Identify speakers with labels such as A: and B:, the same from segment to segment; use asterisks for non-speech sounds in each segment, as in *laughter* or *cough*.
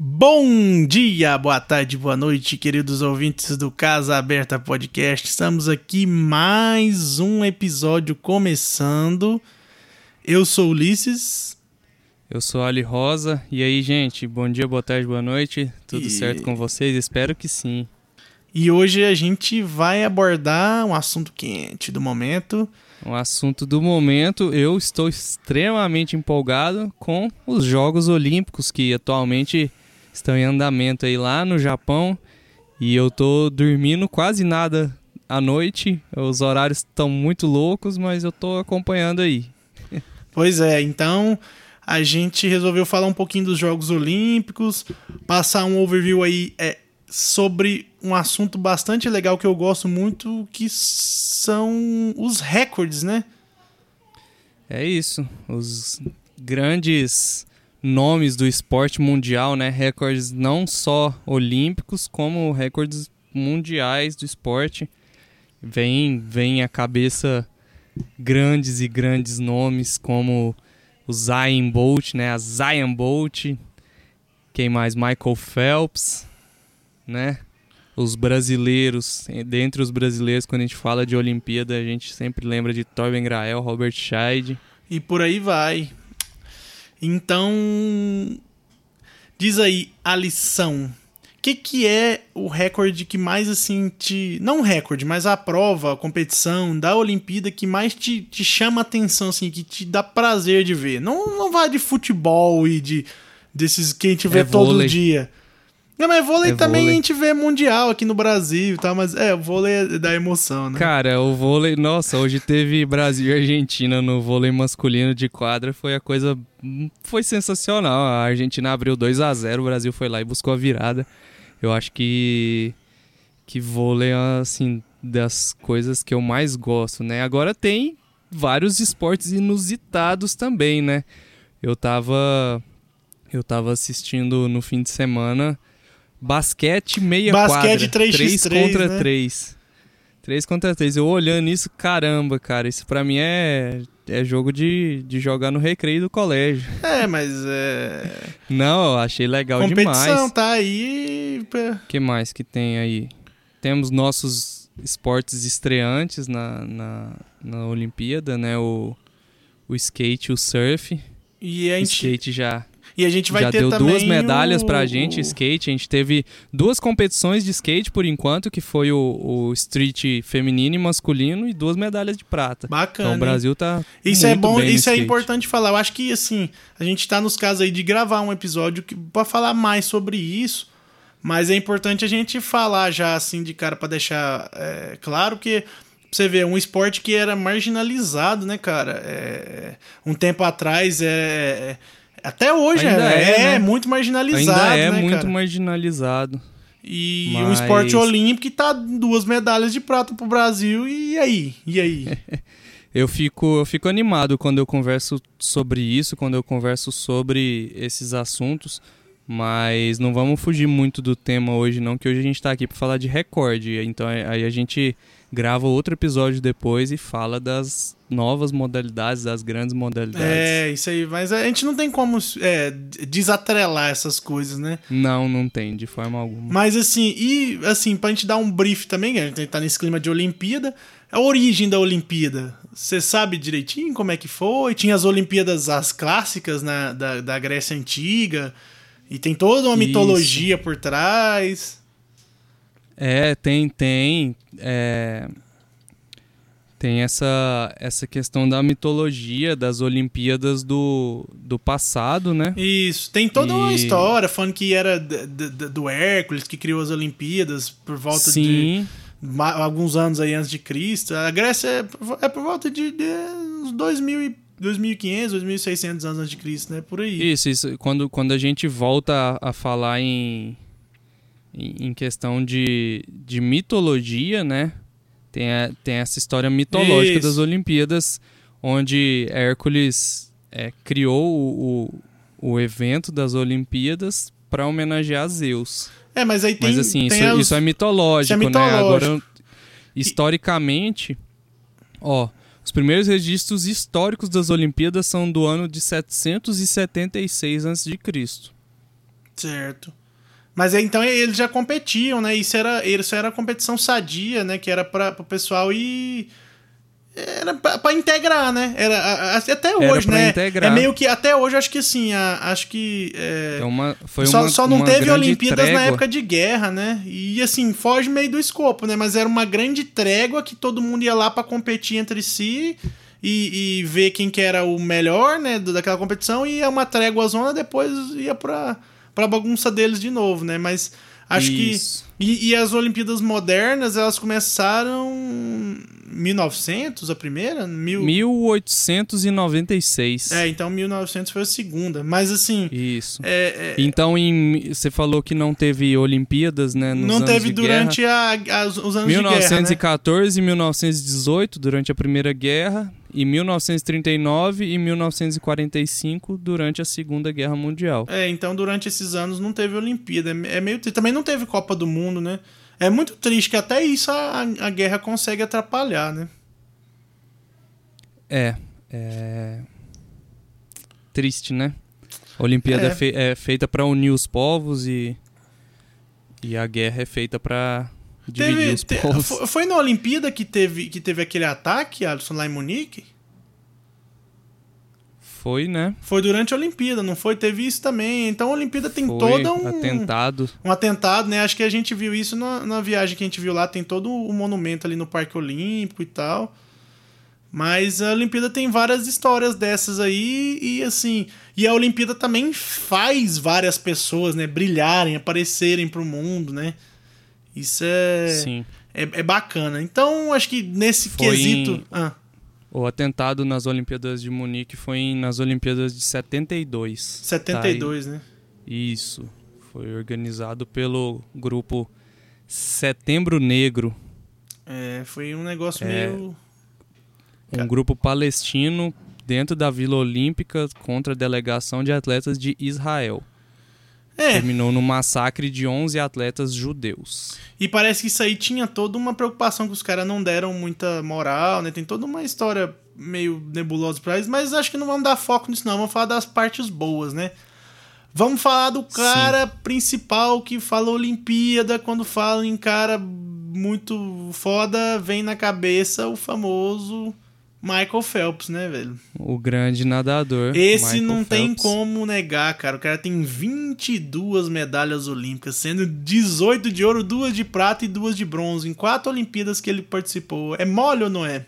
A: Bom dia, boa tarde, boa noite, queridos ouvintes do Casa Aberta Podcast. Estamos aqui mais um episódio começando. Eu sou Ulisses.
B: Eu sou Ali Rosa. E aí, gente? Bom dia, boa tarde, boa noite. Tudo e... certo com vocês? Espero que sim.
A: E hoje a gente vai abordar um assunto quente do momento.
B: Um assunto do momento. Eu estou extremamente empolgado com os Jogos Olímpicos que atualmente estão em andamento aí lá no Japão. E eu tô dormindo quase nada à noite. Os horários estão muito loucos, mas eu tô acompanhando aí. *laughs*
A: Pois é, então a gente resolveu falar um pouquinho dos Jogos Olímpicos, passar um overview aí é, sobre um assunto bastante legal que eu gosto muito, que são os recordes, né?
B: É isso, os grandes nomes do esporte mundial, né? Recordes não só olímpicos, como recordes mundiais do esporte. Vem, vem à cabeça grandes e grandes nomes como o Zion Bolt, né? A Zion Bolt. Quem mais? Michael Phelps, né? Os brasileiros, dentre os brasileiros, quando a gente fala de Olimpíada, a gente sempre lembra de Torben Grael, Robert Scheid.
A: E por aí vai. Então, diz aí a lição. O que, que é o recorde que mais assim te. Não recorde, mas a prova, a competição da Olimpíada que mais te, te chama atenção, assim, que te dá prazer de ver. Não, não vai de futebol e de desses que a gente vê é todo dia. Não, mas vôlei é também vôlei. a gente vê mundial aqui no Brasil e tal, mas é, o vôlei é da emoção, né?
B: Cara, o vôlei, nossa, hoje teve Brasil e Argentina no vôlei masculino de quadra, foi a coisa foi sensacional. A Argentina abriu 2 a 0, o Brasil foi lá e buscou a virada. Eu acho que que vôlei é assim das coisas que eu mais gosto, né? Agora tem vários esportes inusitados também, né? Eu tava eu tava assistindo no fim de semana Basquete meia
A: Basquete
B: quadra.
A: 3x3,
B: 3 contra
A: né?
B: 3. 3 contra 3. Eu olhando isso, caramba, cara. Isso pra mim é, é jogo de, de jogar no recreio do colégio.
A: É, mas é.
B: Não, eu achei legal
A: Competição
B: demais.
A: Competição tá aí.
B: O que mais que tem aí? Temos nossos esportes estreantes na, na, na Olimpíada, né? O, o skate o surf.
A: E a gente...
B: O skate já
A: e a gente vai
B: Já
A: ter
B: deu duas medalhas
A: o...
B: pra gente, skate. A gente teve duas competições de skate por enquanto, que foi o, o street feminino e masculino, e duas medalhas de prata.
A: Bacana.
B: Então o Brasil tá.
A: Isso é bom, isso
B: é
A: importante falar. Eu acho que assim, a gente tá nos casos aí de gravar um episódio que, pra falar mais sobre isso. Mas é importante a gente falar já assim de cara para deixar é, claro que você vê, um esporte que era marginalizado, né, cara? É, um tempo atrás é, até hoje é, é, né? muito marginalizado.
B: Ainda é
A: né,
B: muito
A: cara?
B: marginalizado.
A: E Mas... um esporte olímpico que tá duas medalhas de prata pro Brasil, e aí? E aí? *laughs*
B: eu fico, eu fico animado quando eu converso sobre isso, quando eu converso sobre esses assuntos. Mas não vamos fugir muito do tema hoje, não, que hoje a gente está aqui para falar de recorde. Então aí a gente grava outro episódio depois e fala das novas modalidades, das grandes modalidades.
A: É, isso aí. Mas a gente não tem como é, desatrelar essas coisas, né?
B: Não, não tem, de forma alguma.
A: Mas assim, e assim, pra gente dar um brief também, a gente tá nesse clima de Olimpíada, a origem da Olimpíada, você sabe direitinho como é que foi? Tinha as Olimpíadas, as clássicas na, da, da Grécia Antiga, e tem toda uma Isso. mitologia por trás.
B: É, tem, tem. É, tem essa, essa questão da mitologia das Olimpíadas do, do passado, né?
A: Isso, tem toda e... uma história falando que era do Hércules que criou as Olimpíadas por volta
B: Sim.
A: de alguns anos aí antes de Cristo. A Grécia é, é por volta de, de uns 2000 e 2500, 2600 anos antes de Cristo, né? Por aí.
B: Isso, isso. Quando, quando a gente volta a, a falar em em questão de, de mitologia, né? Tem, a, tem essa história mitológica Isso. das Olimpíadas, onde Hércules é, criou o, o, o, evento das Olimpíadas para homenagear Zeus.
A: É, mas aí tem.
B: Mas assim,
A: tem
B: isso,
A: as...
B: isso, é mitológico,
A: isso é mitológico,
B: né? Agora, historicamente, ó, os primeiros registros históricos das Olimpíadas são do ano de 776 a.C.
A: Certo. Mas então eles já competiam, né? Isso era, isso era competição sadia, né? Que era para o pessoal ir. Era pra integrar, né? Era, até hoje, né?
B: integrar.
A: É meio que. Até hoje, acho que assim, a- acho que. é,
B: É uma, foi
A: só,
B: uma,
A: só não
B: uma
A: teve Olimpíadas na
B: trégua.
A: época de guerra, né? E assim, foge meio do escopo, né? Mas era uma grande trégua que todo mundo ia lá pra competir entre si e, e ver quem que era o melhor, né? Daquela competição, e ia uma trégua zona, depois ia pra, pra bagunça deles de novo, né? Mas acho
B: Isso.
A: que. E, e as Olimpíadas modernas, elas começaram. 1900, a primeira? Mil...
B: 1896.
A: É, então 1900 foi a segunda. Mas assim.
B: Isso.
A: É, é,
B: Então, em, você falou que não teve Olimpíadas, né? Nos
A: não
B: anos
A: teve
B: de
A: durante a, as- os anos de guerra, né?
B: 1914 e 1918, durante a Primeira Guerra, e 1939 e 1945, durante a Segunda Guerra Mundial.
A: É, então durante esses anos não teve Olimpíada. É meio. Também não teve Copa do Mundo, né? É muito triste que até isso a, a guerra consegue atrapalhar, né?
B: É, é. Triste, né? A Olimpíada
A: É.
B: é, fei- é feita pra unir os povos e. E a guerra é feita dividir
A: Teve,
B: os
A: te- foi na Olimpíada que teve, que teve aquele ataque, Alisson, lá em Munique?
B: Foi, né?
A: Foi durante a Olimpíada, não foi? Teve isso também. Então a Olimpíada tem
B: Foi
A: toda um
B: atentado.
A: um atentado, né? Acho que a gente viu isso na, na viagem que a gente viu lá. Tem todo o monumento ali no Parque Olímpico e tal. Mas a Olimpíada tem várias histórias dessas aí e assim. E a Olimpíada também faz várias pessoas, né, brilharem, aparecerem pro mundo, né? Isso é, é, é bacana. Então, acho que nesse
B: Foi
A: quesito.
B: em-
A: Ah,
B: O atentado nas Olimpíadas de Munique foi em- nas Olimpíadas de 72.
A: 72, né?
B: Tá aí. Isso. Foi organizado pelo grupo Setembro Negro,
A: É, foi um negócio
B: É.
A: meio.
B: um grupo palestino dentro da Vila Olímpica contra a delegação de atletas de Israel.
A: É,
B: Terminou no massacre de 11 atletas judeus.
A: E parece que isso aí tinha toda uma preocupação que os caras não deram muita moral, né? Tem toda uma história meio nebulosa pra eles, mas acho que não vamos dar foco nisso, não. Vamos falar das partes boas, né? Vamos falar do cara principal que fala Olimpíada. Quando fala em cara muito foda, vem na cabeça o famoso Michael Phelps, né, velho?
B: O grande nadador.
A: Esse
B: Michael
A: não tem
B: Phelps.
A: como negar, cara. O cara tem 22 medalhas olímpicas, sendo 18 de ouro, duas de prata e duas de bronze, em quatro Olimpíadas que ele participou. É mole ou não é?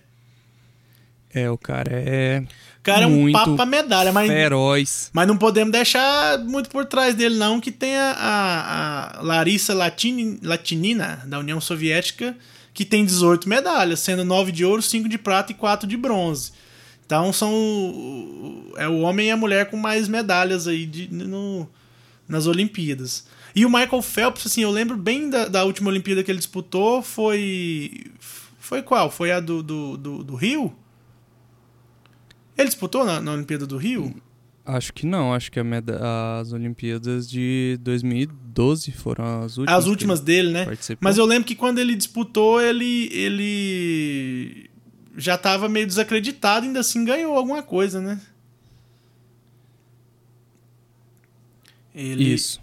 B: É, o cara é
A: O cara é um pra medalha, mas,
B: feroz.
A: mas não podemos deixar muito por trás dele, não, que tem a, a- a Larissa Latini, Latinina, da União Soviética, que tem 18 medalhas, sendo 9 de ouro, 5 de prata e 4 de bronze. Então são. É o homem e a mulher com mais medalhas aí de, no, nas Olimpíadas. E o Michael Phelps, assim, eu lembro bem da, da última Olimpíada que ele disputou, foi. Foi qual? Foi a do, do, do, do Rio? Ele disputou na, na Olimpíada do Rio?
B: Acho que não, acho que as Olimpíadas de 2012 foram as últimas.
A: As últimas dele, né?
B: participou.
A: Mas eu lembro que quando ele disputou, ele. ele já tava meio desacreditado, ainda assim ganhou alguma coisa, né? Ele,
B: Isso.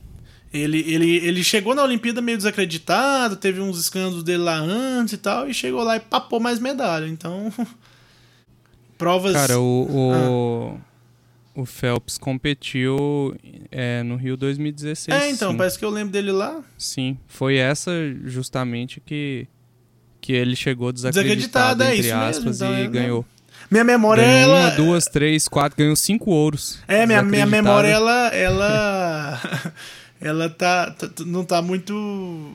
A: Ele, ele, ele chegou na Olimpíada meio desacreditado, teve uns escândalos dele lá antes e tal, e chegou lá e papou mais medalha. Então. *laughs* Provas.
B: Cara, o, o, o Phelps competiu é, no Rio 2016.
A: é, então,
B: sim.
A: parece que eu lembro dele lá.
B: Sim, foi essa justamente que, que ele chegou
A: Desacreditado,
B: desacreditado,
A: é
B: entre
A: isso mesmo,
B: aspas,
A: então,
B: e
A: é,
B: ganhou.
A: Minha memória,
B: ganhou
A: ela.
B: uma, duas, três, quatro, ganhou cinco ouros.
A: É, minha, minha memória, ela. *laughs* Ela, ela tá, tá- não tá muito,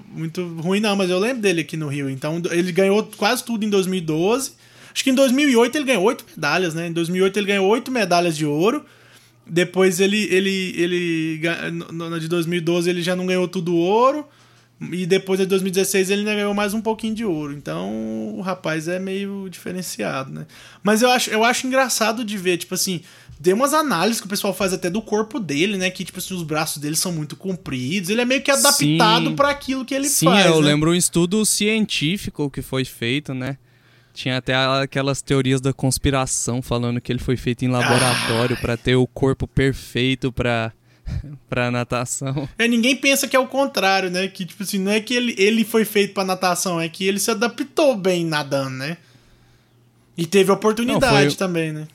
A: muito ruim, não, mas eu lembro dele aqui no Rio. Então, ele ganhou quase tudo em 2012. Acho que em 2008 ele ganhou oito medalhas, né? Em 2008 ele ganhou oito medalhas de ouro. Depois ele, ele, ele na de 2012 ele já não ganhou tudo ouro. E depois de 2016 ele ainda ganhou mais um pouquinho de ouro. Então o rapaz é meio diferenciado, né? Mas eu acho, eu acho engraçado de ver, tipo assim, tem umas análises que o pessoal faz até do corpo dele, né? Que, tipo assim, os braços dele são muito compridos. Ele é meio que adaptado
B: Sim.
A: para aquilo que ele
B: Sim,
A: faz.
B: eu
A: né?
B: lembro um estudo científico que foi feito, né? Tinha até aquelas teorias da conspiração falando que ele foi feito em laboratório pra ter o corpo perfeito pra *laughs* pra natação.
A: É, ninguém pensa que é o contrário, né? Que, tipo assim, não é que ele, ele foi feito pra natação, é que ele se adaptou bem nadando, né? E teve oportunidade foi... também, né?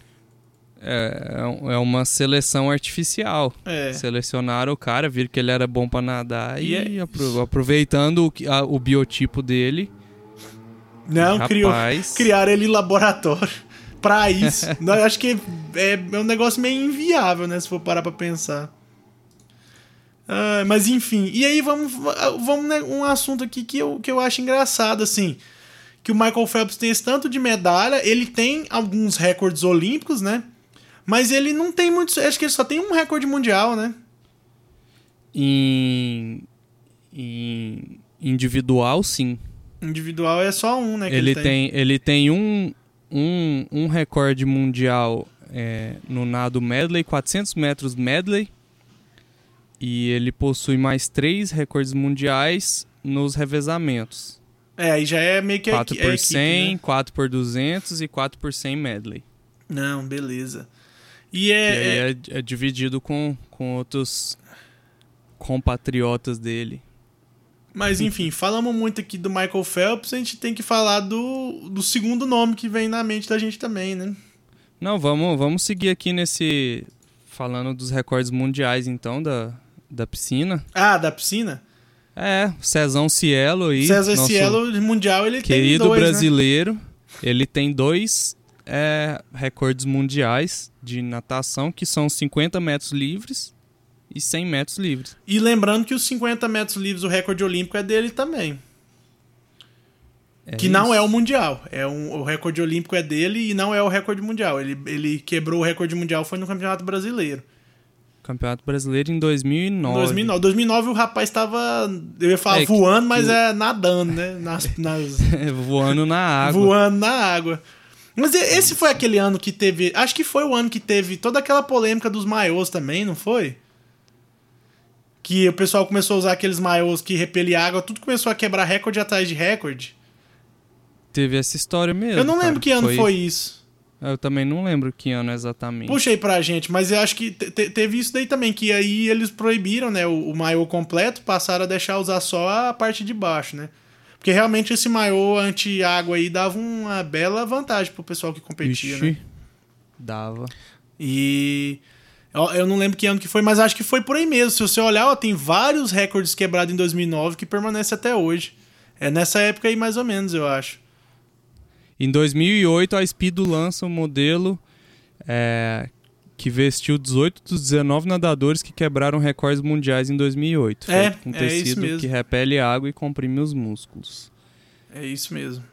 B: É, é, é uma seleção artificial. É. Selecionaram o cara, viram que ele era bom para nadar e, e é aproveitando o, a, o biotipo dele.
A: Não, rapaz... criou, criaram ele em laboratório *laughs* pra isso. *laughs* Não, eu acho que é, é um negócio meio inviável, né? Se for parar pra pensar. Ah, mas enfim, e aí vamos, vamos né, um assunto aqui que eu, que eu acho engraçado, assim. Que o Michael Phelps tem esse tanto de medalha, ele tem alguns recordes olímpicos, né? Mas ele não tem muitos. Acho que ele só tem um recorde mundial, né?
B: Em. em individual, sim.
A: Individual é só um, né?
B: ele, ele, tem. tem. ele tem um, um, um recorde mundial é, no nado medley, 400 metros medley. E ele possui mais três recordes mundiais nos revezamentos.
A: É, aí já é meio que
B: 4 por é 100, equipe, né? 4 por 200 e 4 por 100 medley.
A: Não, beleza. E, é,
B: aí é, é, é dividido com, com outros compatriotas dele.
A: Mas enfim, falamos muito aqui do Michael Phelps, a gente tem que falar do, do segundo nome que vem na mente da gente também, né?
B: Não, vamos, vamos seguir aqui nesse. Falando dos recordes mundiais, então, da, da piscina.
A: Ah, da piscina?
B: É, Cezão Cielo aí.
A: César Cielo Mundial, ele
B: querido
A: tem dois,
B: né? brasileiro. Né? Ele tem dois é, recordes mundiais de natação, que são 50 metros livres e 100 metros livres.
A: E lembrando que os 50 metros livres, o recorde olímpico é dele também. É que isso. não é o mundial. É um, o recorde olímpico é dele e não é o recorde mundial. Ele, ele quebrou o recorde mundial foi no Campeonato Brasileiro.
B: Campeonato Brasileiro em 2009.
A: 2009, 2009 o rapaz estava, eu ia falar é, voando, mas é nadando, né? Nas, nas... *laughs*
B: voando na água.
A: Voando na água. Mas esse foi aquele ano que teve. Acho que foi o ano que teve toda aquela polêmica dos maiôs também, não foi? Que o pessoal começou a usar aqueles maiôs que repelem água, tudo começou a quebrar recorde atrás de recorde.
B: Teve essa história mesmo.
A: Eu não lembro cara. que ano foi... foi... isso.
B: Eu também não lembro que ano exatamente.
A: Puxa aí pra gente, mas eu acho que te teve isso daí também, que aí eles proibiram, né, o, o maiô completo, passaram a deixar usar só a parte de baixo, né? Porque realmente esse maiô anti-água aí dava uma bela vantagem pro pessoal que competia, Ixi, né?
B: Dava.
A: E. Eu não lembro que ano que foi, mas acho que foi por aí mesmo. Se você olhar, ó, tem vários recordes quebrados em 2009 que permanecem até hoje. É nessa época aí, mais ou menos, eu acho.
B: Em 2008, a Speedo lança um modelo é, que vestiu 18 dos 19 nadadores que quebraram recordes mundiais em 2008. É, com é tecido que repele água e comprime os músculos.
A: É isso mesmo.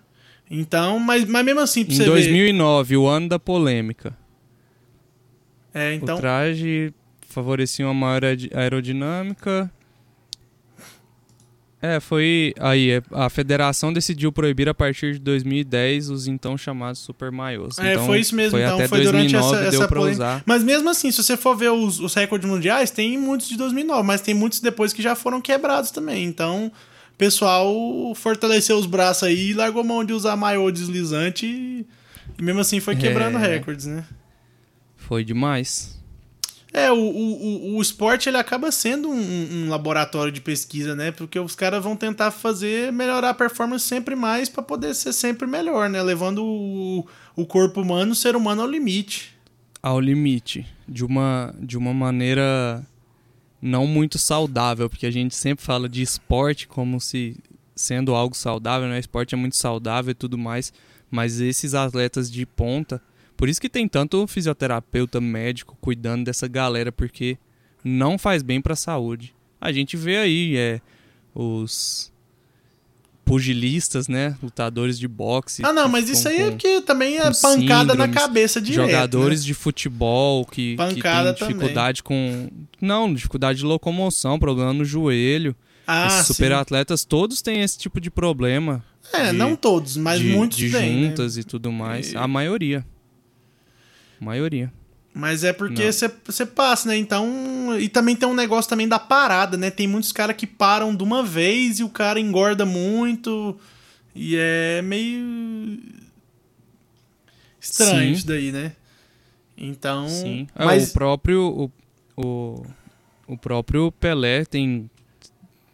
A: Então, mas, mas mesmo assim,
B: pra Em 2009, ver... o ano da polêmica.
A: É, então...
B: O traje favorecia uma maior aerodinâmica é, foi. Aí, é, a federação decidiu proibir a partir de 2010 os então chamados super maiôs.
A: É,
B: então,
A: foi isso mesmo.
B: Foi
A: então,
B: até
A: foi
B: 2009
A: durante essa,
B: deu
A: essa
B: pra usar.
A: Mas mesmo assim, se você for ver os, os recordes mundiais, tem muitos de 2009, mas tem muitos depois que já foram quebrados também. Então, o pessoal fortaleceu os braços aí e largou mão de usar maiô deslizante e, e mesmo assim foi quebrando é, recordes, né?
B: Foi demais.
A: É, o, o, o esporte ele acaba sendo um, um, laboratório de pesquisa, né? Porque os caras vão tentar fazer melhorar a performance sempre mais para poder ser sempre melhor, né? Levando o, o corpo humano, o ser humano ao limite.
B: Ao limite. De uma, de uma maneira não muito saudável, porque a gente sempre fala de esporte como se sendo algo saudável, né? Esporte é muito saudável e tudo mais, mas esses atletas de ponta por isso que tem tanto fisioterapeuta, médico cuidando dessa galera, porque não faz bem para a saúde. A gente vê aí é, os pugilistas, né? Lutadores de boxe.
A: Ah, não, mas isso aí é porque também é pancada na cabeça de
B: Jogadores
A: né?
B: de futebol que, que tem dificuldade também. com. Não, dificuldade de locomoção, problema no joelho. Ah, Esses superatletas todos têm esse tipo de problema.
A: É,
B: de,
A: não todos, mas
B: de,
A: muitos
B: de
A: têm.
B: De juntas
A: né?
B: e tudo mais. E... A maioria maioria.
A: Mas é porque você passa, né? Então. E também tem um negócio também da parada, né? Tem muitos caras que param de uma vez e o cara engorda muito. E é meio. Estranho Sim. isso daí, né? Então.
B: Sim. É, mas... o próprio. O, o, o próprio Pelé tem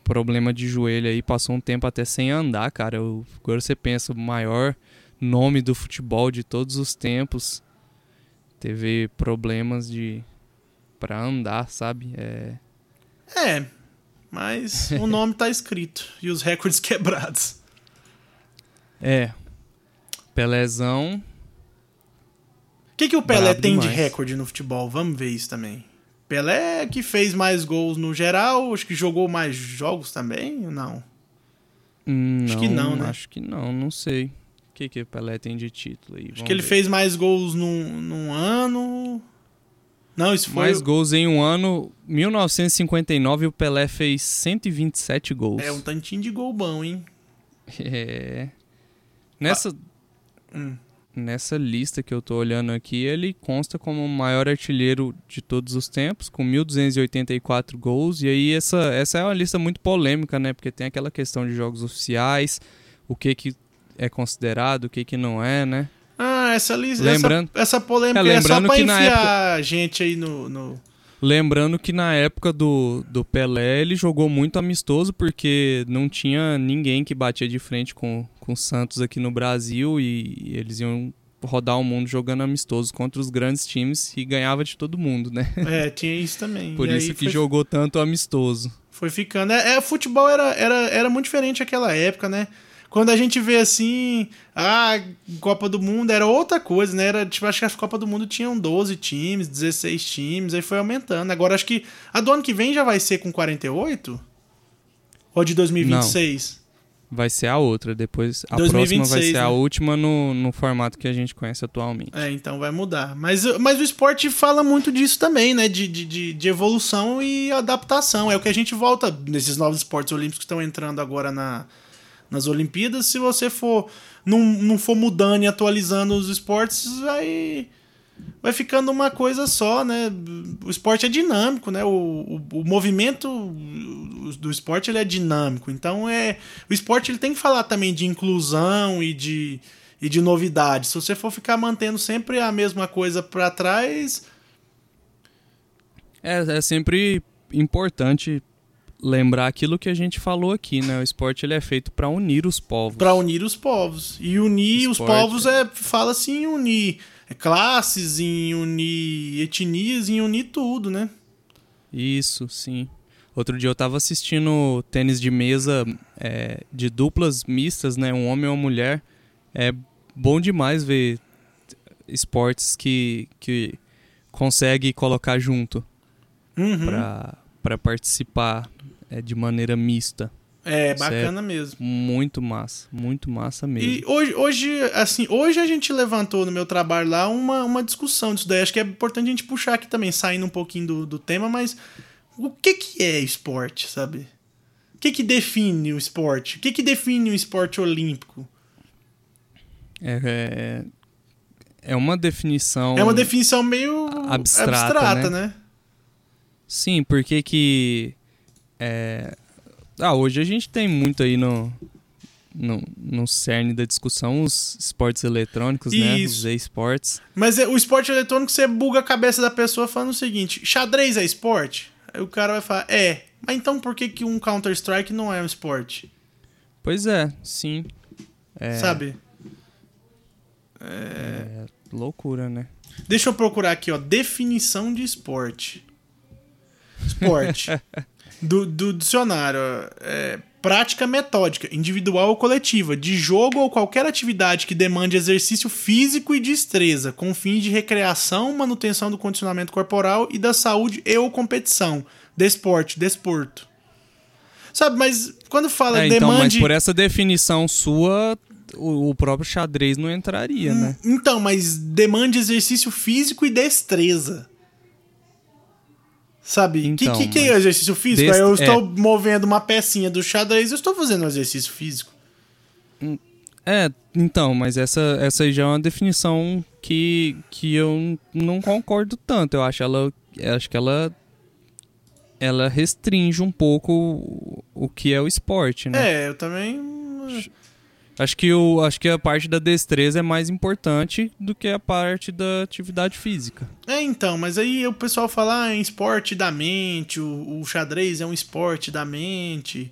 B: problema de joelho aí, passou um tempo até sem andar, cara. Eu, agora você pensa, o maior nome do futebol de todos os tempos teve problemas de para andar, sabe? É,
A: É, mas o *laughs* nome tá escrito e os recordes *laughs* quebrados.
B: é. Pelézão,
A: O que, que o Pelé tem de
B: demais.
A: recorde no futebol? Vamos ver isso também. Pelé que fez mais gols no geral, acho que jogou mais jogos também, ou não?
B: hum,
A: Acho que não, né?
B: Acho que não, não sei. O que que o Pelé tem de título aí?
A: Acho
B: Vamos
A: que ele
B: ver.
A: fez mais gols num, num ano. Não, isso foi.
B: mais gols em um ano. 1959 o Pelé fez 127 gols.
A: É um tantinho de gol bom, hein? *laughs*
B: É. Nessa,
A: Hum.
B: nessa lista que eu tô olhando aqui, ele consta como o maior artilheiro de todos os tempos, com 1.284 gols. E aí essa, essa é uma lista muito polêmica, né? Porque tem aquela questão de jogos oficiais, o que que é considerado, o que que não é, né?
A: Ah, essa lista.
B: Lembrando-
A: essa, essa polêmica
B: É,
A: é, só
B: lembrando
A: pra
B: que na
A: enfiar a gente aí no. no...
B: Lembrando que na época do, do Pelé ele jogou muito amistoso porque não tinha ninguém que batia de frente com, com o Santos aqui no Brasil e eles iam rodar o mundo jogando amistoso contra os grandes times e ganhava de todo mundo, né?
A: É, tinha isso também. *laughs*
B: Por
A: E
B: isso que
A: foi,
B: jogou tanto amistoso.
A: foi ficando. É, é, futebol era, era, era muito diferente naquela época, né? Quando a gente vê assim, a Copa do Mundo era outra coisa, né? Era, tipo, acho que a Copa do Mundo tinham 12 times, 16 times, aí foi aumentando. Agora acho que a do ano que vem já vai ser com 48? Ou de 2026?
B: Vai ser a outra, depois a
A: 2026,
B: próxima vai ser a
A: né?
B: última no, no formato que a gente conhece atualmente.
A: É, então vai mudar. Mas, mas o esporte fala muito disso também, né? De, de, de, de evolução e adaptação. É o que a gente volta nesses novos esportes olímpicos que estão entrando agora na, nas Olimpíadas. Se você for não, não for mudando e atualizando os esportes, vai, vai ficando uma coisa só, né? O esporte é dinâmico, né? O, o, o movimento do esporte ele é dinâmico. Então é o esporte ele tem que falar também de inclusão e de e de novidade. Se você for ficar mantendo sempre a mesma coisa para trás,
B: É, é sempre importante lembrar aquilo que a gente falou aqui, né? O esporte ele é feito para unir os povos.
A: para unir os povos. E unir os
B: Esporte.
A: povos é fala assim em unir classes, em unir etnias, em unir tudo, né?
B: Isso, sim. Outro dia eu tava assistindo tênis de mesa é, de duplas mistas, né? Um homem e uma mulher. É bom demais ver esportes que, que consegue colocar junto
A: Uhum.
B: pra para participar é, de maneira mista.
A: É
B: Isso é
A: bacana mesmo.
B: Muito massa, muito massa mesmo.
A: E hoje, hoje, assim, hoje a gente levantou no meu trabalho lá uma, uma discussão disso daí. Acho que é importante a gente puxar aqui também, saindo um pouquinho do, do tema, mas o que que é esporte, sabe? O que que define o esporte? O que que define o esporte olímpico?
B: É, é, é uma definição.
A: É uma definição meio
B: abstrata,
A: abstrata
B: né?
A: né?
B: Sim, porque que. É, Ah, hoje a gente tem muito aí no, no, no cerne da discussão os esportes eletrônicos, né?
A: Isso.
B: Os esportes.
A: Mas é- o esporte eletrônico, você buga a cabeça da pessoa falando o seguinte: xadrez é esporte? Aí o cara vai falar: é. Mas então por que, que um Counter-Strike não é um esporte?
B: Pois é, sim. É,
A: Sabe?
B: é loucura, né?
A: Deixa eu procurar aqui, ó. Definição de esporte. Esporte. *laughs* do, do dicionário. É, prática metódica, individual ou coletiva, de jogo ou qualquer atividade que demande exercício físico e destreza, com fins de recreação, manutenção do condicionamento corporal e da saúde e ou competição. Desporte, desporto. Sabe, mas quando fala
B: É, então, mas
A: demande.
B: por essa definição sua, o, o próprio xadrez não entraria, né?
A: Então, mas demande exercício físico e destreza. Sabe?
B: Então,
A: que, que, que é exercício físico? Aí eu
B: é.
A: estou movendo uma pecinha do xadrez, eu estou fazendo um exercício físico.
B: É, então, mas essa, essa aí já é uma definição que, que eu não concordo tanto. Eu acho ela. acho que ela. Ela restringe um pouco o, o que é o esporte, né?
A: É, eu também.
B: Acho que, o, acho que a parte da destreza é mais importante do que a parte da atividade física.
A: É, então, mas aí o pessoal fala ah, é esporte da mente, o, o xadrez é um esporte da mente.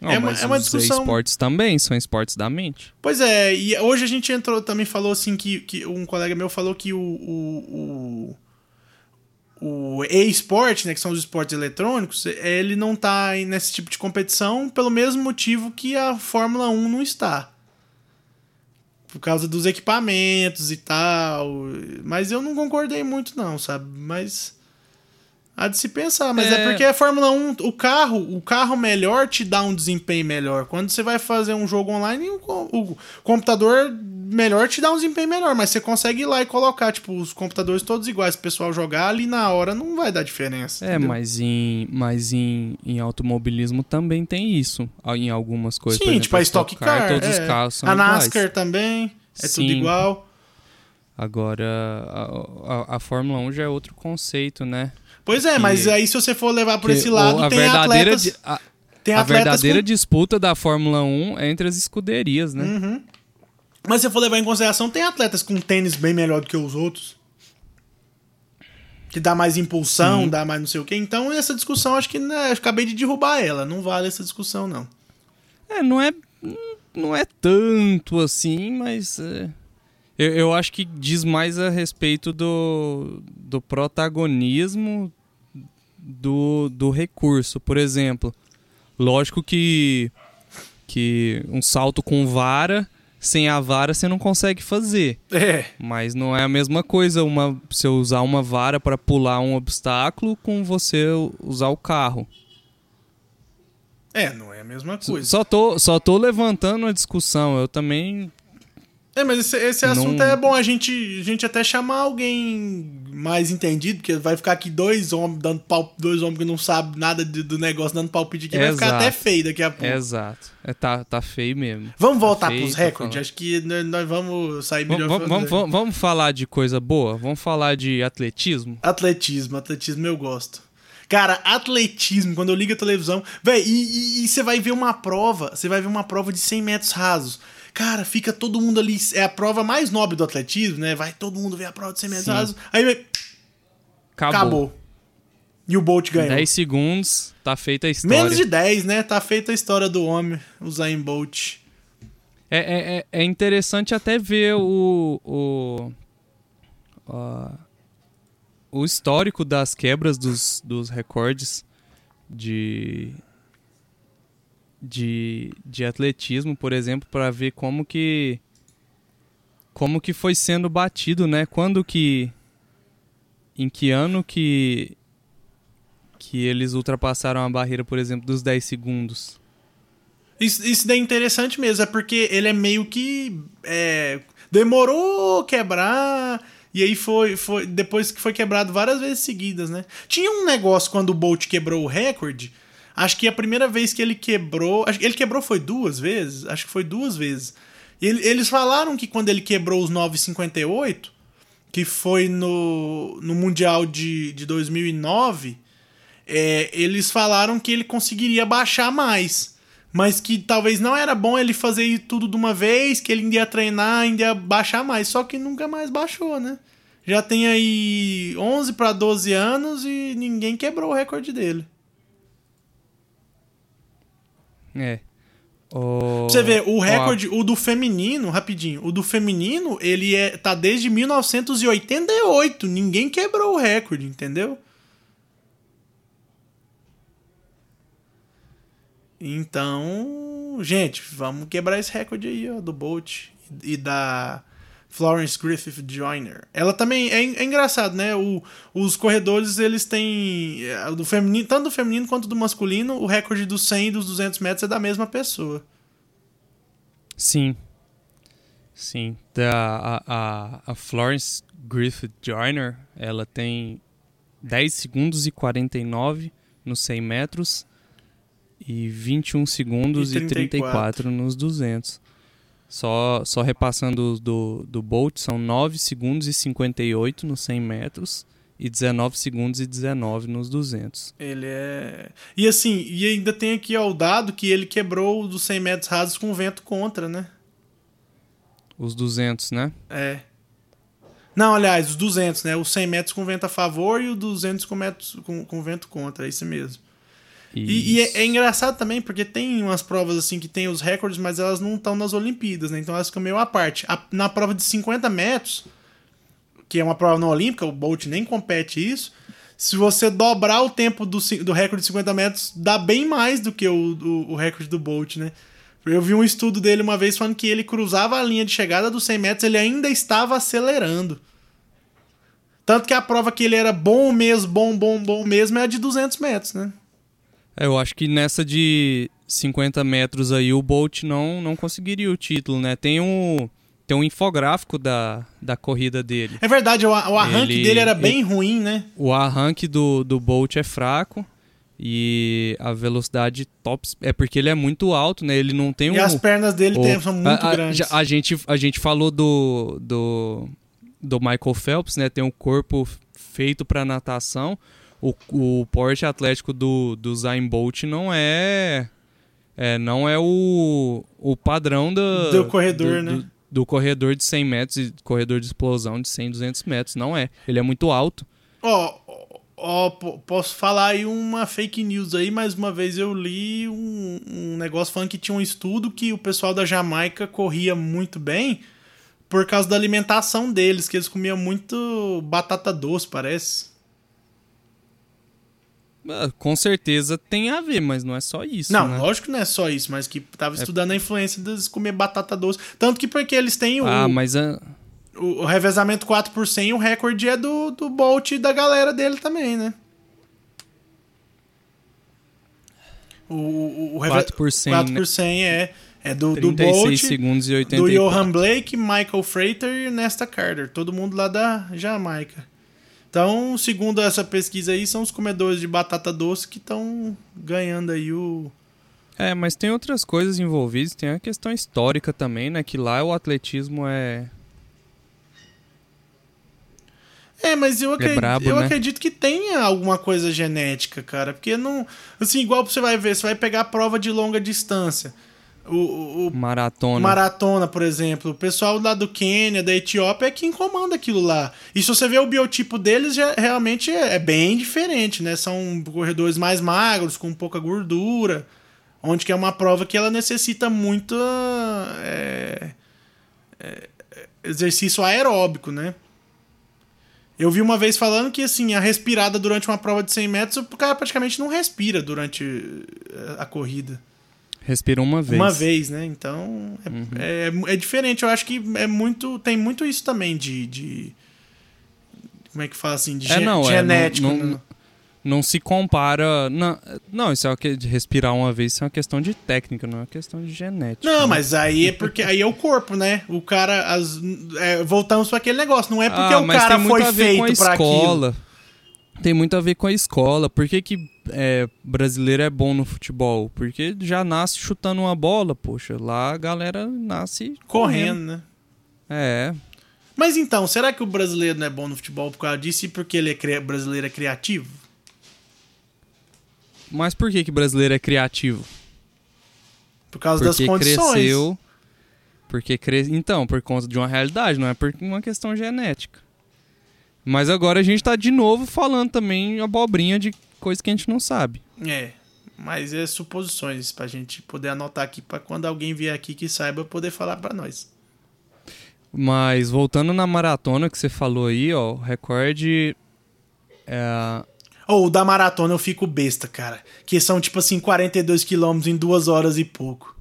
B: Não, é, uma, é uma discussão. esportes também são esportes da mente.
A: Pois é, e hoje a gente entrou, também falou assim que, que um colega meu falou que o, o, o, o e-sport, né, que são os esportes eletrônicos, ele não tá nesse tipo de competição pelo mesmo motivo que a Fórmula 1 não está. Por causa dos equipamentos e tal. Mas eu não concordei muito, não, sabe? Mas. Há de se pensar, mas é... é... porque a Fórmula 1, o carro, o carro melhor te dá um desempenho melhor. Quando você vai fazer um jogo online, o, o computador melhor te dá um desempenho melhor, mas você consegue ir lá e colocar, tipo, os computadores todos iguais, o pessoal jogar ali na hora não vai dar diferença.
B: É, entendeu? mas em mas em, em automobilismo também tem isso, em algumas coisas.
A: Sim, exemplo, tipo a Stock Car,
B: todos
A: é.
B: os carros são
A: A
B: iguais.
A: NASCAR também, é
B: Sim.
A: tudo igual.
B: Agora, a, a, a Fórmula 1 já é outro conceito, né?
A: Pois é,
B: Que-
A: mas aí se você for levar por esse lado, tem atletas,
B: di- a,
A: tem
B: a verdadeira
A: com-
B: disputa da Fórmula 1 é entre as escuderias, né?
A: Uhum. Mas se você for levar em consideração, tem atletas com tênis bem melhor do que os outros. Que dá mais impulsão, dá mais não sei o quê. Então, essa discussão, acho que né, eu acabei de derrubar ela. Não vale essa discussão, não.
B: É, não é, não é tanto assim, mas é, eu, eu acho que diz mais a respeito do, do protagonismo do, do recurso. Por exemplo, lógico que, que um salto com vara, sem a vara você não consegue fazer.
A: É.
B: Mas não é a mesma coisa uma, você usar uma vara para pular um obstáculo com você usar o carro.
A: É, não é a mesma coisa.
B: Só tô, só tô levantando a discussão. Eu também.
A: É, mas esse, esse
B: Não-
A: assunto é bom a gente, a gente até chamar alguém mais entendido, porque vai ficar aqui dois homens dando pau, dois homens que não sabem nada de- do negócio dando palpite aqui, vai ficar
B: Exato.
A: até feio daqui a pouco.
B: Exato. É, tá, tá feio mesmo.
A: Vamos voltar
B: Tá feio,
A: pros
B: tá
A: recordes. Acho que nós nós vamos sair melhor.
B: vamos, vamos, vamos- vamos falar de coisa boa? Vamos falar de atletismo?
A: Atletismo, atletismo eu gosto. Cara, atletismo, quando eu ligo a televisão, véi, e- e e você vai ver uma prova, você vai ver uma prova de 100 metros rasos. Cara, fica todo mundo ali, é a prova mais nobre do atletismo, né? Vai todo mundo ver a prova de 100 metros. Aí,
B: Acabou.
A: acabou. E o Bolt ganhou.
B: 10 segundos, tá feita a história.
A: Menos de 10, né? Tá feita a história do homem, o Zayn Bolt.
B: É, é, é- é interessante até ver o. o, a- o histórico das quebras dos, dos recordes de, de, de atletismo, por exemplo, para ver como que como que foi sendo batido, né? Quando que em que ano que que eles ultrapassaram a barreira, por exemplo, dos 10 segundos?
A: Isso, isso daí é interessante mesmo, é porque ele é meio que. é, demorou quebrar. E aí foi, foi. Depois que foi quebrado várias vezes seguidas, né? Tinha um negócio quando o Bolt quebrou o recorde. Acho que a primeira vez que ele quebrou. Acho ele quebrou foi duas vezes? Acho que foi duas vezes. Ele- eles falaram que quando ele quebrou os 9,58, que foi no, no Mundial de, de 2009, é, eles falaram que ele conseguiria baixar mais. Mas que talvez não era bom ele fazer tudo de uma vez, que ele ainda ia treinar, ainda ia baixar mais. Só que nunca mais baixou, né? Já tem aí 11 para 12 anos e ninguém quebrou o recorde dele.
B: É. O...
A: Você ver, o recorde, o do feminino, rapidinho, o do feminino, ele é, tá desde 1988. Ninguém quebrou o recorde, entendeu? Então, gente, vamos quebrar esse recorde aí, ó, do Bolt e da Florence Griffith Joyner. Ela também é, é engraçado, né? O, os corredores, eles têm é, do feminino, tanto do feminino quanto do masculino, o recorde dos 100 e dos 200 metros é da mesma pessoa.
B: Sim. Sim. Da, a, a, Florence Griffith Joyner, ela tem 10 segundos e 49 nos 100 metros e 21 segundos
A: E
B: e 34, nos 200. Só, só repassando do, do Bolt, são 9 segundos e 58 nos 100 metros e 19 segundos e 19 nos 200.
A: Ele é. E assim, e ainda tem aqui ó, o dado que ele quebrou dos 100 metros rasos com vento contra, né?
B: Os 200, né?
A: É. Não, aliás, os 200, né? Os 100 metros com vento a favor e os 200 com, metros, com, com vento contra, é isso mesmo. E, e é, é, engraçado também porque tem umas provas assim que tem os recordes, mas elas não estão nas Olimpíadas, né? Então elas ficam meio à parte. A, na prova de 50 metros, que é uma prova não olímpica, o Bolt nem compete isso. Se você dobrar o tempo do, do recorde de 50 metros, dá bem mais do que o, o, o recorde do Bolt, né? Eu vi um estudo dele uma vez falando que ele cruzava a linha de chegada dos 100 metros, ele ainda estava acelerando. Tanto que a prova que ele era bom mesmo, bom, bom, bom mesmo, é a de 200 metros, né?
B: Eu acho que nessa de 50 metros aí o Bolt não, não conseguiria o título, né? Tem um, tem um infográfico da, da corrida dele.
A: É verdade, o, o arranque ele, dele era bem ele, ruim, né?
B: O arranque do, do Bolt é fraco e a velocidade top é porque ele é muito alto, né? Ele não tem e um.
A: E as pernas dele o, tem, são muito
B: a,
A: grandes.
B: A, a, gente, a gente falou do, do, do Michael Phelps, né? Tem um corpo feito para natação o, o porte atlético do, do Zayn Bolt não é, é não é o, o padrão do,
A: do corredor,
B: do,
A: né?
B: Do, do, corredor de 100 metros e corredor de explosão de 100, 200 metros. Não é. Ele é muito alto.
A: Ó, oh, oh, posso falar aí uma fake news aí. Mais uma vez eu li um, um negócio falando que tinha um estudo que o pessoal da Jamaica corria muito bem por causa da alimentação deles, que eles comiam muito batata doce, parece.
B: Ah, com certeza tem a ver, mas não é só isso.
A: Não,
B: né?
A: lógico que não é só isso, mas que tava é... estudando a influência deles comer batata doce. Tanto que porque eles têm o.
B: Ah, mas a...
A: o, o revezamento 4 por 100, o recorde é do, do Bolt e da galera dele também, né? O, o, o reve...
B: 4 por 100,
A: 4 por 100 é, é do, do Bolt,
B: segundos e 84.
A: do Johan Blake, Michael Freighter e Nesta Carter. Todo mundo lá da Jamaica. Então, segundo essa pesquisa aí, são os comedores de batata doce que estão ganhando aí o.
B: É, mas tem outras coisas envolvidas, tem a questão histórica também, né? Que lá o atletismo é.
A: É, mas eu, acredito, é brabo, eu né? acredito que tenha alguma coisa genética, cara. Porque não. Assim, igual você vai ver, você vai pegar a prova de longa distância. O, o,
B: maratona.
A: Maratona, por exemplo. O pessoal lá do Quênia, da Etiópia, é quem comanda aquilo lá. E se você vê o biotipo deles, já, realmente é, é, bem diferente, né? São corredores mais magros, com pouca gordura. Onde que é uma prova que ela necessita muito é, é, exercício aeróbico, né? Eu vi uma vez falando que, assim, a respirada durante uma prova de 100 metros, o cara praticamente não respira durante é, a corrida.
B: Respira uma vez.
A: Uma vez, né? Então é, uhum. é, é, diferente. Eu acho que é muito. Tem muito isso também de. de como é que fala assim? De
B: é, não,
A: genético.
B: É, não, não,
A: né?
B: não, se compara. Não, não, isso é o que de respirar uma vez, isso é uma questão de técnica, não é uma questão de genética.
A: Não, né? mas aí é porque aí é o corpo, né? O cara. As, é, voltamos para aquele negócio. Não é porque ah, o cara foi feito para aquilo.
B: Tem muito a ver com a escola. Por que, que é, brasileiro é bom no futebol? Porque já nasce chutando uma bola, poxa. Lá a galera nasce
A: correndo, correndo. né?
B: É.
A: Mas então, será que o brasileiro não é bom no futebol por causa disso e porque ele é brasileiro é criativo?
B: Mas por que que brasileiro é criativo?
A: Por causa porque das condições. Cresceu,
B: porque cresceu. Então, por conta de uma realidade, não é por uma questão genética. Mas agora a gente tá de novo falando também abobrinha de coisa que a gente não sabe.
A: É, mas é suposições pra gente poder anotar aqui para quando alguém vier aqui que saiba poder falar para nós.
B: Mas voltando na maratona que você falou aí, ó, o recorde é
A: ou oh, da maratona eu fico besta, cara. Que são tipo assim 42 quilômetros em duas horas e pouco.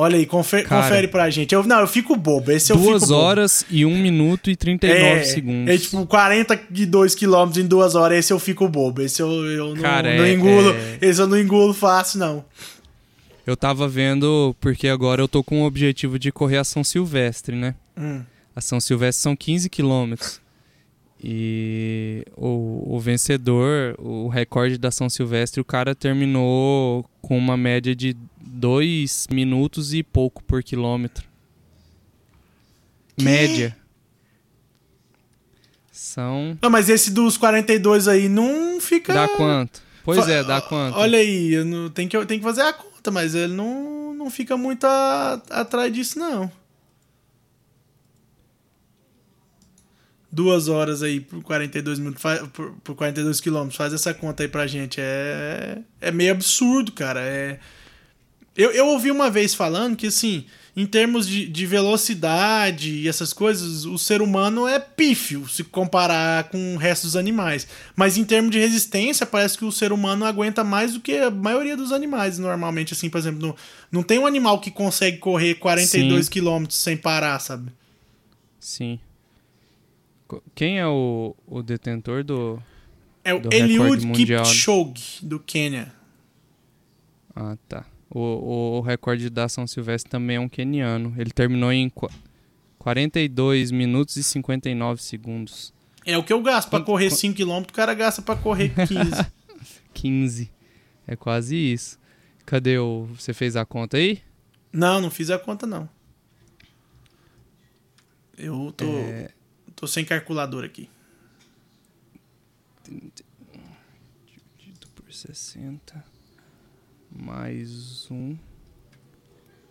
A: Olha aí, confer, Cara, confere pra gente. Eu, não, eu fico bobo. Esse eu
B: fico bobo. horas e 1 minuto e 39 é, segundos.
A: É tipo 42 quilômetros em duas horas. Esse eu fico bobo. Esse eu, eu não, Cara, não é, engulo. É... Esse eu não engulo fácil, não.
B: Eu tava vendo, porque agora eu tô com o objetivo de correr a São Silvestre, né?
A: Hum.
B: A São Silvestre são 15 quilômetros. E o, o vencedor, o recorde da São Silvestre, o cara terminou com uma média de 2 minutos e pouco por quilômetro. Que? Média. São.
A: Não, mas esse dos 42 aí não fica.
B: Dá quanto? Pois Fa é, dá quanto?
A: Olha aí, não... tem, que, tem que fazer a conta, mas ele não, não fica muito a... atrás disso, não. Duas horas aí por 42 minutos, por, por 42 quilômetros, faz essa conta aí pra gente. É, é meio absurdo, cara. É. Eu, eu ouvi uma vez falando que, assim, em termos de, de velocidade e essas coisas, o ser humano é pífio se comparar com o resto dos animais. Mas em termos de resistência, parece que o ser humano aguenta mais do que a maioria dos animais, normalmente. Assim, por exemplo, não, não tem um animal que consegue correr 42 km sem parar, sabe?
B: Sim. Quem é o, o detentor do.
A: É o Eliud Kipchoge, do Quênia.
B: Ah, tá. O, o, recorde da São Silvestre também é um queniano. Ele terminou em 42 minutos e 59 segundos.
A: É o que eu gasto para correr 5km, o cara gasta para correr *laughs* 15.
B: 15. É quase isso. Cadê o. Você fez a conta aí?
A: Não, não fiz a conta não. Eu tô. É... Tô sem calculador aqui.
B: Dividido por 60 mais 1.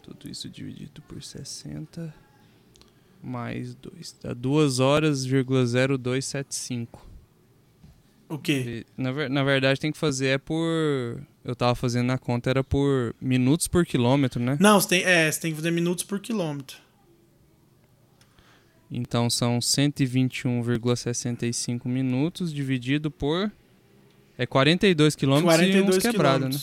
B: Tudo isso dividido por 60 mais 2. Dá 2 horas, 0275.
A: O quê?
B: Na, na verdade tem que fazer é por. Eu tava fazendo na conta, era por minutos por quilômetro, né?
A: Não, você tem, é, você tem que fazer minutos por quilômetro.
B: Então são 121,65 minutos dividido por. É 42 quilômetros 42 e uns quebrado, né?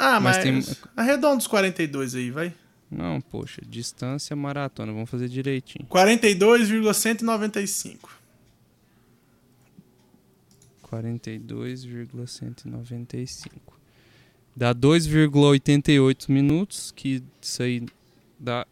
A: Ah, mas, mas tem... arredonda os 42 aí, vai.
B: Não, poxa, distância maratona, vamos fazer direitinho.
A: 42,195.
B: 42,195. Dá 2,88 minutos, que isso aí dá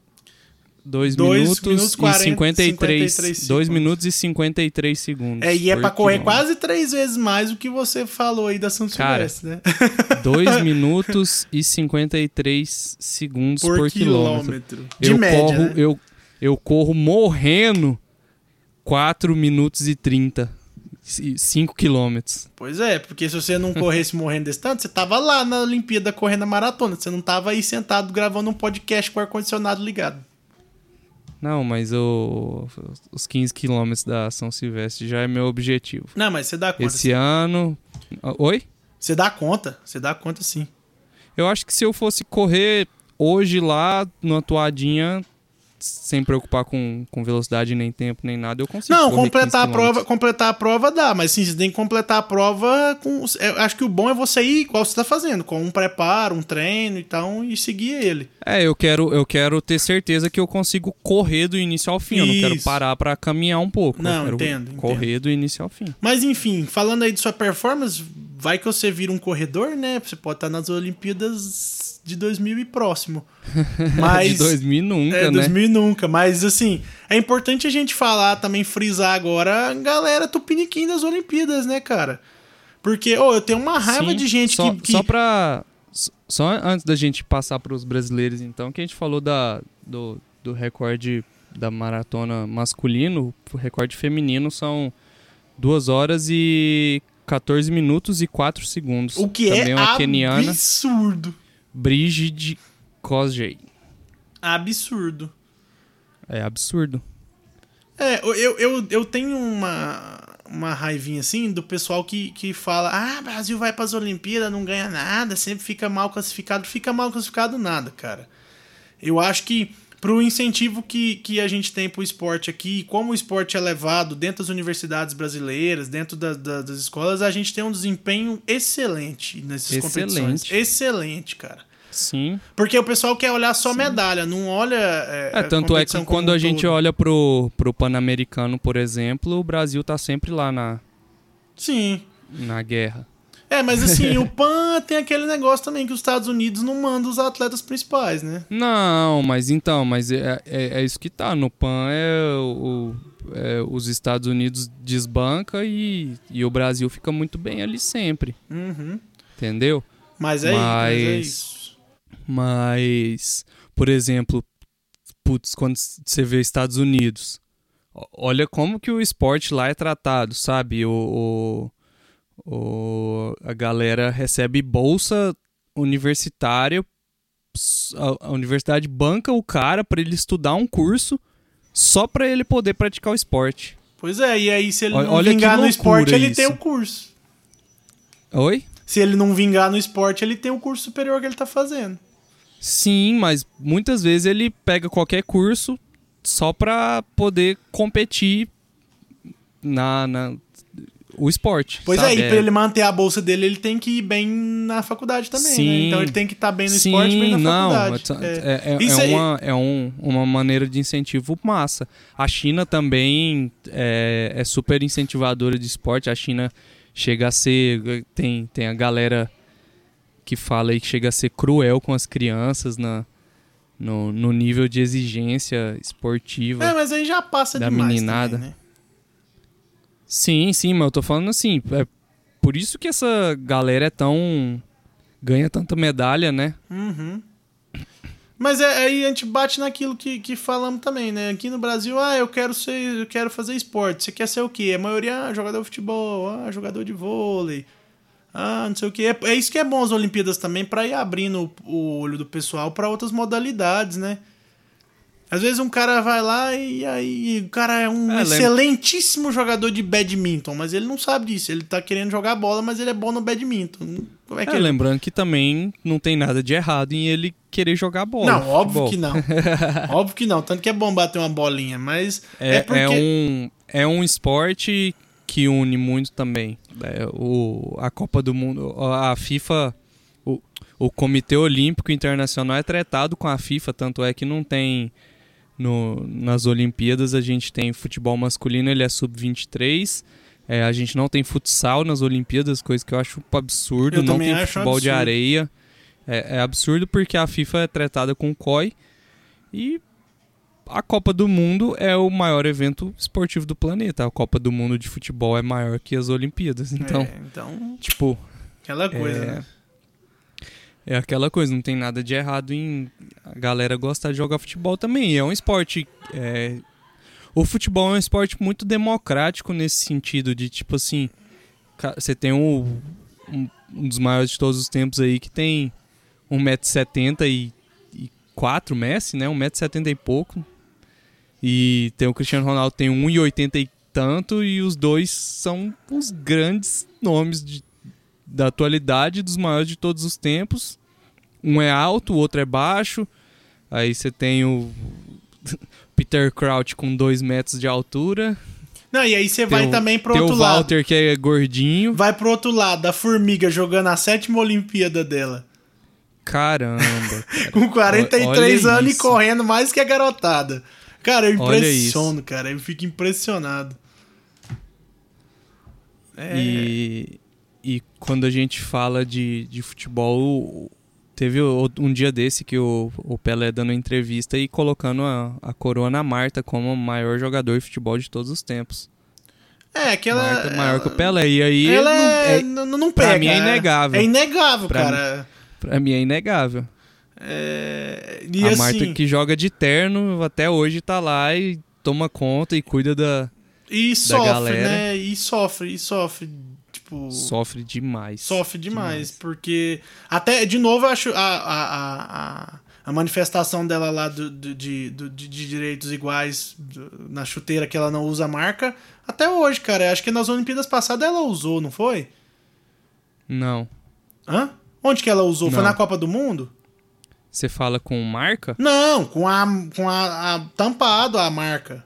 B: 2 minutos, minutos 40, e 53, 53 2 minutos e 53 segundos.
A: É, e é pra correr quase três vezes mais do que você falou aí da São Silvestre, né? *laughs*
B: 2 *laughs* minutos e 53 segundos por, por quilômetro. quilômetro.
A: De
B: eu
A: média,
B: corro,
A: né?
B: eu, eu corro morrendo 4 minutos e 30. 5 quilômetros.
A: Pois é, porque se você não corresse *laughs* morrendo desse tanto, você tava lá na Olimpíada correndo a maratona. Você não tava aí sentado gravando um podcast com o ar-condicionado ligado.
B: Não, mas o, os 15 quilômetros da São Silvestre já é meu objetivo.
A: Não, mas você dá conta.
B: Esse sim. ano. Oi?
A: Você dá conta, você dá conta sim.
B: Eu acho que se eu fosse correr hoje lá, numa toadinha, sem preocupar com, com velocidade, nem tempo, nem nada, eu consigo.
A: Não, completar a prova, completar a prova dá, mas sim, você tem que completar a prova com. Eu acho que o bom é você ir igual você está fazendo, com um preparo, um treino e tal, e seguir ele.
B: É, eu quero, eu quero ter certeza que eu consigo correr do início ao fim. Isso. Eu não quero parar para caminhar um pouco.
A: Não, entendo.
B: Correr
A: entendo.
B: do início ao fim.
A: Mas enfim, falando aí de sua performance, vai que você vira um corredor, né? Você pode estar nas Olimpíadas de 2000 e próximo. *laughs*
B: Mas, de 2000 nunca, é, né?
A: 2000 nunca. Mas, assim, é importante a gente falar, também frisar agora a galera tupiniquim das Olimpíadas, né, cara? Porque, oh, eu tenho uma raiva
B: Sim,
A: de gente
B: só,
A: que, que...
B: Só pra... Só antes da gente passar para os brasileiros, então, que a gente falou da, do, do recorde da maratona masculino, o recorde feminino são 2 horas e 14 minutos e 4 segundos.
A: O que
B: Também
A: é
B: uma
A: absurdo.
B: Keniana. Brigid Kosgei.
A: Absurdo.
B: É absurdo.
A: É, eu, eu, eu tenho uma, uma raivinha assim do pessoal que, que fala: ah, Brasil vai para as Olimpíadas, não ganha nada, sempre fica mal classificado. Fica mal classificado nada, cara. Eu acho que pro incentivo que, que a gente tem pro esporte aqui, como o esporte é levado dentro das universidades brasileiras, dentro da, da, das escolas, a gente tem um desempenho excelente nessas
B: excelente.
A: competições. Excelente, cara.
B: Sim.
A: Porque o pessoal quer olhar só Sim. medalha, não olha. É,
B: é tanto é que quando a gente olha pro, pro Pan-Americano, por exemplo, o Brasil tá sempre lá na.
A: Sim.
B: Na guerra.
A: É, mas assim, o PAN tem aquele negócio também que os Estados Unidos não mandam os atletas principais, né?
B: Não, mas então, mas é, é, é isso que tá. No PAN é, o, é, os Estados Unidos desbanca e, e o Brasil fica muito bem ali sempre.
A: Uhum.
B: Entendeu?
A: Mas é,
B: mas,
A: mas é isso.
B: Mas, por exemplo, putz, quando você vê Estados Unidos, olha como que o esporte lá é tratado, sabe? o, o o, a galera recebe bolsa universitária, a, a universidade banca o cara para ele estudar um curso só para ele poder praticar o esporte.
A: Pois é, e aí se ele
B: Olha-
A: não vingar no esporte, ele tem o curso.
B: Oi?
A: Se ele não vingar no esporte, ele tem o curso superior que ele tá fazendo.
B: Sim, mas muitas vezes ele pega qualquer curso só pra poder competir na, na o esporte.
A: Pois
B: sabe?
A: é, e pra ele manter a bolsa dele, ele tem que ir bem na faculdade também, né?
B: Sim.
A: Então ele tem que estar bem no
B: Sim,
A: esporte bem na
B: não,
A: faculdade.
B: é, é- é
A: aí-
B: uma, é um- uma maneira de incentivo massa. A China também é, é super incentivadora de esporte. A China chega a ser. Tem, tem a galera que fala aí que chega a ser cruel com as crianças na, no, no nível de exigência esportiva.
A: É, mas aí já passa
B: Da
A: demais
B: meninada.
A: também, né?
B: Sim, sim, mas eu tô falando assim. É por isso que essa galera é tão. ganha tanta medalha, né?
A: Uhum. Mas é, aí a gente bate naquilo que, que falamos também, né? Aqui no Brasil, ah, eu quero ser, eu quero fazer esporte. Você quer ser o quê? A maioria, ah, jogador de futebol, ah, jogador de vôlei, ah, não sei o quê. É, é isso que é bom as Olimpíadas também, pra ir abrindo o, o olho do pessoal pra outras modalidades, né? Às vezes um cara vai lá e aí o cara é um
B: É, lembra-
A: excelentíssimo jogador de badminton, mas ele não sabe disso. Ele tá querendo jogar bola, mas ele é bom no badminton. Como é que
B: É,
A: ele
B: lembrando que também não tem nada de errado em ele querer jogar bola.
A: Não, óbvio que não. *laughs* óbvio que não. Tanto que é bom bater uma bolinha, mas é,
B: É,
A: porque.
B: é um, é um esporte que une muito também. É, o, a Copa do Mundo, a FIFA, o, o Comitê Olímpico Internacional é tratado com a FIFA, tanto é que não tem no, nas Olimpíadas a gente tem futebol masculino, ele é sub-23. É, a gente não tem futsal nas Olimpíadas, coisa que eu acho absurdo.
A: Eu
B: não tem futebol de
A: absurdo.
B: areia. É, é absurdo porque a FIFA é tratada com COI. E a Copa do Mundo é o maior evento esportivo do planeta. A Copa do Mundo de futebol é maior que as Olimpíadas. Então,
A: É, então,
B: tipo,
A: aquela coisa,
B: é,
A: né?
B: É aquela coisa, não tem nada de errado em a galera gostar de jogar futebol também. É um esporte. é, O futebol é um esporte muito democrático nesse sentido, de tipo assim. Você tem um, um dos maiores de todos os tempos aí que tem 1,70m e, e 4 Messi, né? 1,70m e pouco. E tem o Cristiano Ronaldo tem 1,80 e tanto, e os dois são os grandes nomes de, da atualidade, dos maiores de todos os tempos. Um é alto, o outro é baixo. Aí você tem o *laughs* Peter Crouch com 2 metros de altura.
A: Não, e aí você vai
B: o-
A: também pro outro
B: o
A: lado.
B: Walter que é gordinho.
A: Vai pro outro lado, a formiga jogando a sétima Olimpíada dela.
B: Caramba. cara. *laughs*
A: Com 43
B: Olha
A: anos e
B: isso.
A: correndo mais que a garotada. Cara, eu impressiono, cara. Eu fico impressionado. É,
B: E, e quando a gente fala de, de futebol, teve um dia desse que o, o Pelé dando entrevista e colocando a, a coroa na Marta como o maior jogador de futebol de todos os tempos.
A: é aquela.
B: Marta é maior que o Pelé. E aí
A: Ela
B: não-
A: é,
B: é-
A: não, não
B: pra
A: pega.
B: mim é
A: é-
B: inegável.
A: É inegável,
B: Pra
A: cara.
B: pra mim é inegável.
A: É, e
B: a
A: assim,
B: Marta que joga de terno até hoje tá lá e toma conta e cuida da.
A: E sofre,
B: galera.
A: né? E sofre, e sofre. Tipo.
B: Sofre demais.
A: Sofre demais, porque. Até, de novo, eu acho a, a, a, a, manifestação dela lá do, do- de, do- de, direitos iguais do- na chuteira que ela não usa a marca. Até hoje, cara. Acho que nas Olimpíadas passadas ela usou, não foi?
B: Não.
A: Hã? Onde que ela usou? Foi
B: Não.
A: na Copa do Mundo?
B: Você fala com marca?
A: Não, com a, com a, a tampado a marca.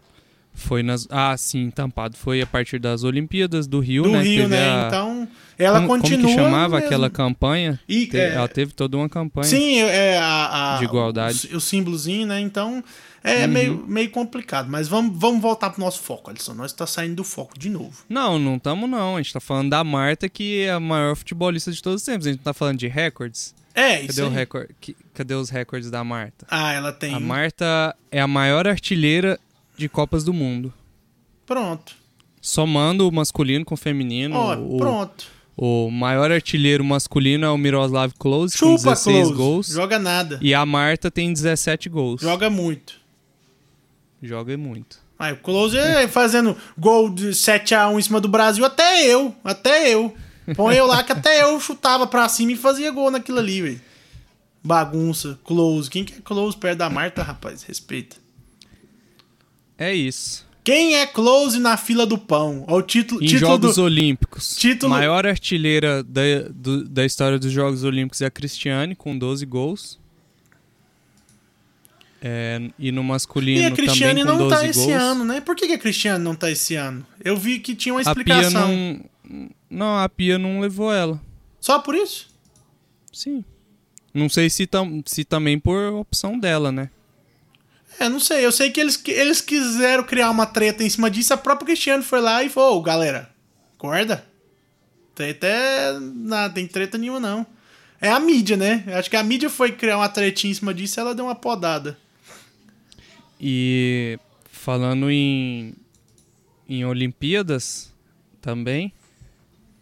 B: Foi nas. Ah, sim, tampado. Foi a partir das Olimpíadas do Rio,
A: Do
B: né?
A: Rio, né?
B: a-
A: Então, ela
B: como,
A: continua.
B: Como que chamava
A: mesmo.
B: aquela campanha?
A: E,
B: Te-
A: é,
B: Ela teve toda uma campanha.
A: Sim, é a, a-
B: De igualdade.
A: O, o símbolozinho, né? Então é
B: Uhum.
A: meio, meio complicado. Mas vamos, vamos voltar pro nosso foco, Alisson. Nós tá saindo do foco de novo.
B: Não, não estamos não. A gente tá falando da Marta, que é a maior futebolista de todos os tempos. A gente não tá falando de recordes.
A: É,
B: Cadê,
A: isso
B: o que- Cadê os recordes da Marta?
A: Ah, ela tem.
B: A Marta é a maior artilheira de Copas do Mundo.
A: Pronto.
B: Somando o masculino com o feminino.
A: Ó,
B: o,
A: pronto.
B: o maior artilheiro masculino é o Miroslav Klose, com
A: Chupa,
B: 16
A: Close.
B: gols.
A: Joga nada.
B: E a Marta tem 17 gols.
A: Joga muito.
B: Joga muito.
A: Aí, o Close é fazendo gol de 7x1 em cima do Brasil, até eu. Até eu. Põe eu lá que até eu chutava pra cima e fazia gol naquilo ali, velho. Bagunça, Close. Quem que é Close perto da Marta, rapaz? Respeita.
B: É isso.
A: Quem é close na fila do pão? Ó, o título,
B: Em
A: título
B: Jogos
A: do...
B: Olímpicos.
A: título-
B: Maior artilheira da, do- da história dos Jogos Olímpicos é a Cristiane, com 12 gols. É, e no masculino
A: E a Cristiane
B: também com
A: não
B: 12
A: tá esse
B: gols.
A: ano, né? Por que, que a Cristiane não tá esse ano? Eu vi que tinha uma
B: A Pia
A: explicação.
B: não... Não, a Pia não levou ela.
A: Só por isso?
B: Sim. Não sei se, tam, se também por opção dela, né?
A: É, não sei. Eu sei que eles, eles quiseram criar uma treta em cima disso. A própria Cristiane foi lá e falou: Ô, galera, acorda. Tem até. Não, tem treta nenhuma, não. É a mídia, né? Acho que a mídia foi criar uma tretinha em cima disso e ela deu uma podada.
B: E falando em, em Olimpíadas também,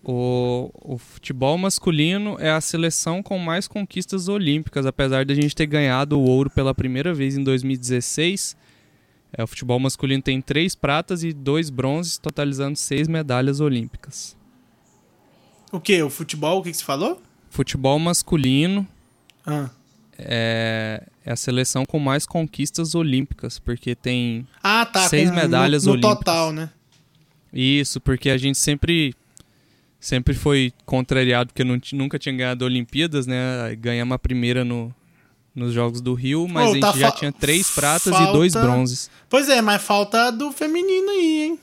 B: o, o futebol masculino é a seleção com mais conquistas olímpicas, apesar de a gente ter ganhado o ouro pela primeira vez em 2016. É, o futebol masculino tem três pratas e dois bronzes, totalizando seis medalhas olímpicas.
A: O que? O futebol? O que, que você falou?
B: Futebol masculino
A: Ah.
B: é, é a seleção com mais conquistas olímpicas, porque tem
A: Ah, tá.
B: Seis
A: com-
B: medalhas
A: no, no
B: olímpicas.
A: total, né?
B: Isso, porque a gente sempre sempre foi contrariado porque não nunca tinha ganhado Olimpíadas, né? Ganhamos a primeira no, nos Jogos do Rio, mas
A: Ô,
B: a gente
A: tá
B: já tinha três pratas e dois
A: falta-
B: bronzes.
A: Pois é, mas falta do feminino aí, hein?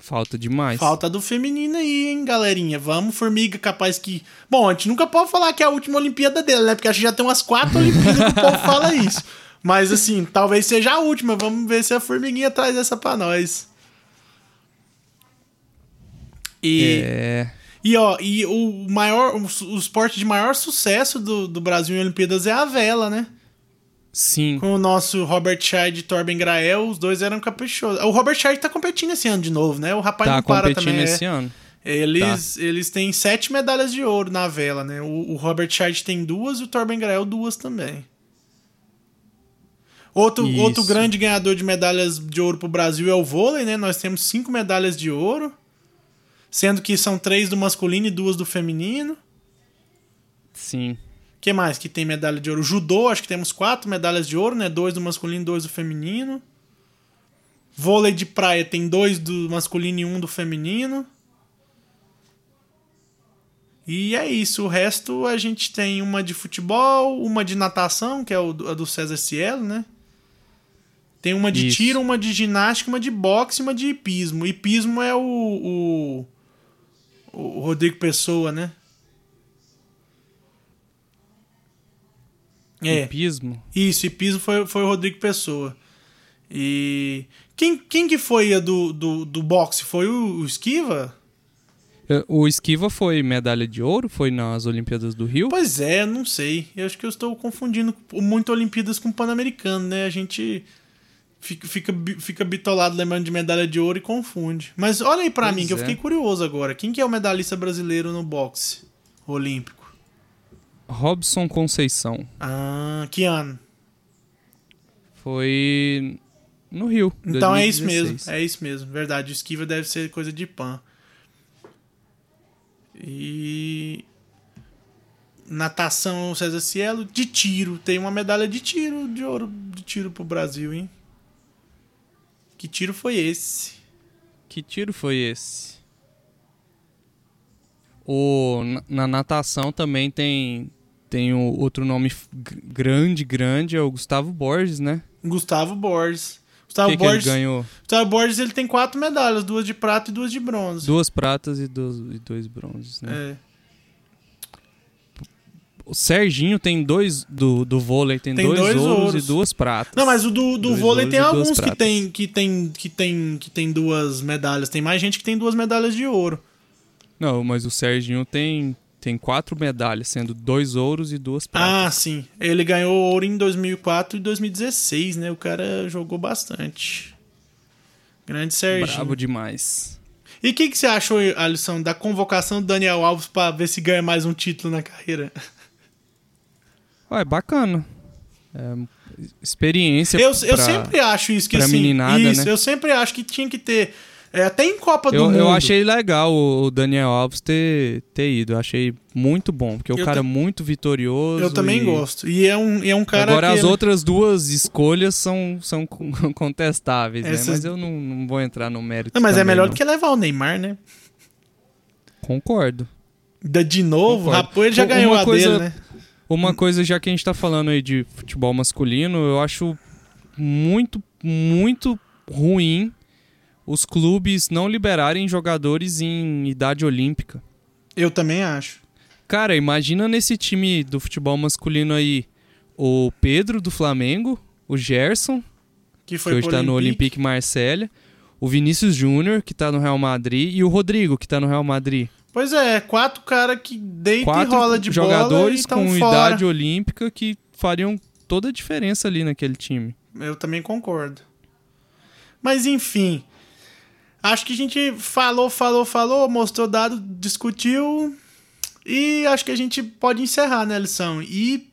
B: Falta demais.
A: Falta do feminino aí, hein, galerinha? Vamos, Formiga, capaz que. Bom, a gente nunca pode falar que é a última Olimpíada dele, né? Porque a gente já tem umas quatro *laughs* Olimpíadas que o povo fala isso. Mas assim, talvez seja a última. Vamos ver se a Formiguinha traz essa pra nós. E,
B: É,
A: e ó, e o maior. O, esporte de maior sucesso do, do Brasil em Olimpíadas é a vela, né?
B: sim,
A: Com o nosso Robert Scheid e Torben Grael, os dois eram caprichosos. O Robert Scheid tá competindo esse ano de novo, né? O rapaz
B: tá
A: não para
B: competindo
A: também. é.
B: esse ano.
A: Eles,
B: Tá.
A: eles têm sete medalhas de ouro na vela, né? O, o Robert Scheid tem duas e o Torben Grael duas também. Outro,
B: Isso.
A: outro grande ganhador de medalhas de ouro pro Brasil é o vôlei, né? Nós temos cinco medalhas de ouro, sendo que são três do masculino e duas do feminino.
B: Sim.
A: que mais que tem medalha de ouro? Judô, acho que temos quatro medalhas de ouro, né? Dois do masculino, dois do feminino. Vôlei de praia tem dois do masculino e um do feminino. E é isso. O resto a gente tem uma de futebol, uma de natação, que é a do César Cielo, né? Tem uma de
B: Isso.
A: tiro, uma de ginástica, uma de boxe e uma de hipismo. Hipismo é o, o, o Rodrigo Pessoa, né? É.
B: Hipismo.
A: Isso, e piso foi, foi o Rodrigo Pessoa. E. Quem, quem que foi a do, do, do boxe? Foi o, o Esquiva?
B: É, O esquiva foi medalha de ouro? Foi nas Olimpíadas do Rio?
A: Pois é, não sei. Eu acho que eu estou confundindo muito Olimpíadas com Pan-Americano, né? A gente fica, fica, fica bitolado lembrando de medalha de ouro e confunde. Mas olha aí pra
B: Pois
A: mim, que eu
B: é.
A: fiquei curioso agora. Quem que é o medalhista brasileiro no boxe olímpico?
B: Robson Conceição.
A: Ah, que ano?
B: Foi no Rio.
A: Então é isso
B: 2016.
A: mesmo, é isso mesmo, verdade. O esquiva deve ser coisa de pan. E natação César Cielo de tiro, tem uma medalha de tiro de ouro de tiro pro Brasil, hein? Que tiro foi esse?
B: Que tiro foi esse? O, na, na natação também tem, tem o outro nome grande, grande, é o Gustavo Borges, né?
A: Gustavo Borges. Gustavo
B: que, que ele
A: Borges,
B: ganhou?
A: Gustavo Borges ele tem quatro medalhas, duas de prata e duas de bronze.
B: Duas pratas e, dois e dois bronzes, né?
A: É.
B: O Serginho tem dois do, do vôlei, tem,
A: Tem
B: dois,
A: dois
B: ouros,
A: ouros.
B: e duas pratas.
A: Não, mas o do, do
B: Dois
A: vôlei tem alguns que tem, que, tem, que, tem, que tem duas medalhas. Tem mais gente que tem duas medalhas de ouro.
B: Não, mas o Serginho tem, tem quatro medalhas, sendo dois ouros e duas
A: Ah,
B: pratas.
A: sim. Ele ganhou ouro em 2004 e 2016, né? O cara jogou bastante. Grande Serginho.
B: Brabo demais.
A: E o que, que você achou, Alisson, da convocação do Daniel Alves pra ver se ganha mais um título na carreira?
B: Ué, bacana. É, experiência
A: Eu, eu
B: pra-
A: sempre acho isso que assim.
B: meninada,
A: isso,
B: né?
A: eu sempre acho que tinha que ter. É, até em Copa do
B: Eu,
A: Mundo.
B: eu achei legal o Daniel Alves ter, ter ido. Eu achei muito bom, porque o
A: Eu
B: cara é muito vitorioso.
A: Eu também
B: e-
A: gosto. E é um, é um cara
B: Agora,
A: que...
B: as outras duas escolhas são, são con- *laughs* contestáveis, né?
A: Essas-
B: Mas eu não, não vou entrar no mérito.
A: Não, mas é
B: também,
A: melhor
B: não.
A: do que levar o Neymar, né?
B: Concordo.
A: Da- De novo,
B: Concordo.
A: rapaz, ele já
B: Uma
A: ganhou a
B: coisa-
A: dele, né?
B: Uma coisa, já que a gente tá falando aí de futebol masculino, eu acho muito, muito ruim os clubes não liberarem jogadores em idade olímpica.
A: Eu também acho.
B: Cara, imagina nesse time do futebol masculino aí o Pedro do Flamengo, o Gerson,
A: Que
B: que
A: foi
B: hoje
A: pro
B: tá no
A: Olympique.
B: Olympique Marselha, o Vinícius Júnior, que tá no Real Madrid, e o Rodrigo, que tá no Real Madrid.
A: Pois é, quatro caras que deita
B: Quatro
A: e rola de
B: jogadores
A: bola e
B: com
A: fora.
B: idade olímpica que fariam toda a diferença ali naquele time.
A: Eu também concordo. Mas enfim, acho que a gente falou, falou, falou, mostrou dado, discutiu e acho que a gente pode encerrar, né, lição? E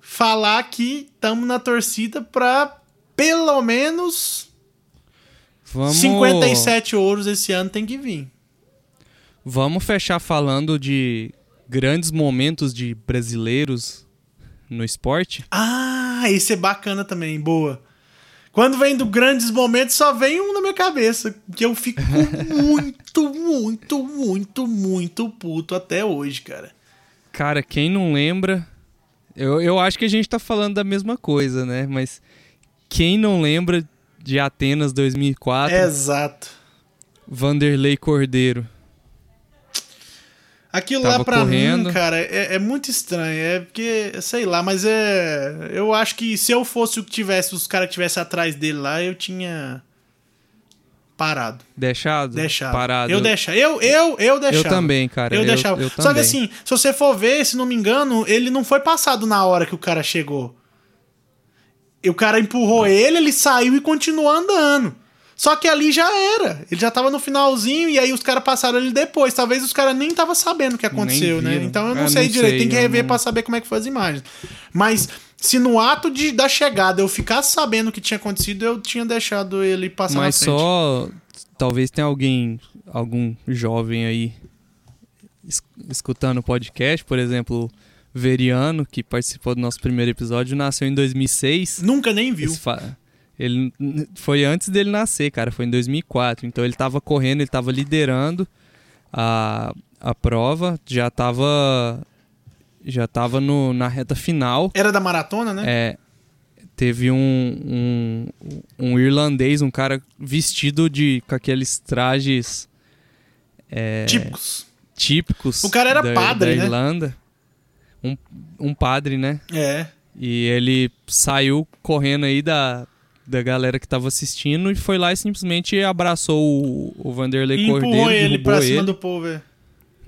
A: falar que estamos na torcida para pelo menos
B: Vamos,
A: 57 ouros esse ano tem que vir.
B: Vamos fechar falando de grandes momentos de brasileiros no esporte?
A: Ah, esse é bacana também, boa. Quando vem do grandes momentos, só vem um na minha cabeça. Que eu fico *laughs* muito, muito, muito, muito puto até hoje, cara.
B: Cara, quem não lembra. Eu, eu acho que a gente tá falando da mesma coisa, né? Mas quem não lembra de Atenas 2004,
A: Exato.
B: Vanderlei Cordeiro.
A: Aquilo
B: Tava
A: lá pra
B: correndo.
A: mim, cara, é, é muito estranho. É porque, sei lá, mas é. Eu acho que se eu fosse o que tivesse, os caras que tivessem atrás dele lá, eu tinha. Parado.
B: Deixado?
A: Deixado.
B: Parado.
A: Eu deixava. Eu, eu, eu deixava.
B: Eu também, cara.
A: Eu, deixava.
B: eu
A: Só que assim, se você for ver, se não me engano, ele não foi passado na hora que o cara chegou. E o cara empurrou ele, ele saiu e continuou andando. Só que ali já era. Ele já tava no finalzinho e aí os caras passaram ele depois. Talvez os caras nem tava sabendo o que aconteceu, né? Então eu não
B: Ah,
A: sei
B: não
A: direito.
B: sei,
A: Tem que
B: eu
A: rever
B: não-
A: pra saber como é que foi as imagens. Mas se no ato de, da chegada eu ficasse sabendo o que tinha acontecido, eu tinha deixado ele passar
B: Mas
A: na frente.
B: só. Talvez tenha alguém, algum jovem aí es- escutando o podcast, por exemplo, Veriano, que participou do nosso primeiro episódio, nasceu em 2006.
A: Nunca nem viu.
B: Esse fa- Ele foi antes dele nascer, cara, foi em 2004. Então ele tava correndo, ele tava liderando a, a prova, já tava já tava no, na reta final.
A: Era da maratona, né?
B: É, teve um, um, um irlandês, um cara vestido de com aqueles trajes é,
A: Típicos.
B: típicos
A: O cara era
B: da,
A: padre,
B: da
A: né?
B: Irlanda. Um, um padre, né?
A: É.
B: E ele saiu correndo aí da, da galera que tava assistindo e foi lá e simplesmente abraçou o, o Vanderlei
A: E
B: Cordeiro,
A: empurrou ele
B: derrubou
A: pra
B: ele,
A: cima do povo. é.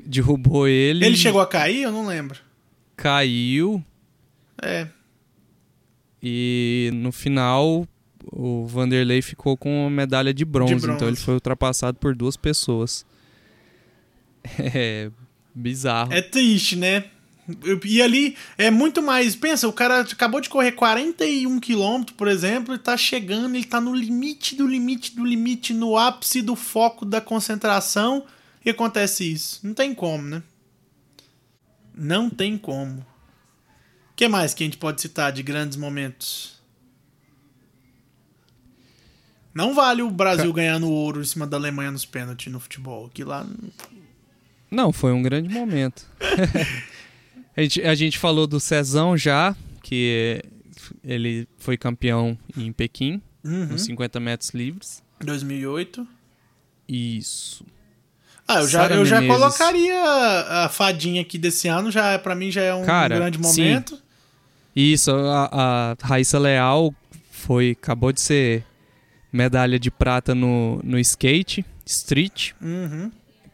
B: derrubou ele,
A: Ele chegou a cair? Eu não lembro.
B: caiu
A: É.
B: e no final o Vanderlei ficou com a medalha de bronze,
A: De bronze.
B: então ele foi ultrapassado por duas pessoas. *laughs* É bizarro.
A: É triste, né? E ali é muito mais. Pensa, o cara acabou de correr 41 km, por exemplo, e tá chegando, ele tá no limite do limite do limite, no ápice do foco da concentração, e acontece isso. Não tem como, né? Não tem como. O que mais que a gente pode citar de grandes momentos? Não vale o Brasil ganhando ouro em cima da Alemanha nos pênaltis no futebol. Que lá.
B: Não, foi um grande momento. *laughs* a, gente, a gente falou do Cezão já, que ele foi campeão em Pequim,
A: Uhum.
B: nos 50 metros livres.
A: 2008.
B: Isso.
A: Ah, eu já, eu já colocaria a fadinha aqui desse ano, já para mim já é um
B: Cara,
A: grande
B: sim.
A: momento.
B: Isso, a, a Raíssa Leal foi, acabou de ser medalha de prata no, no skate, street,
A: Uhum.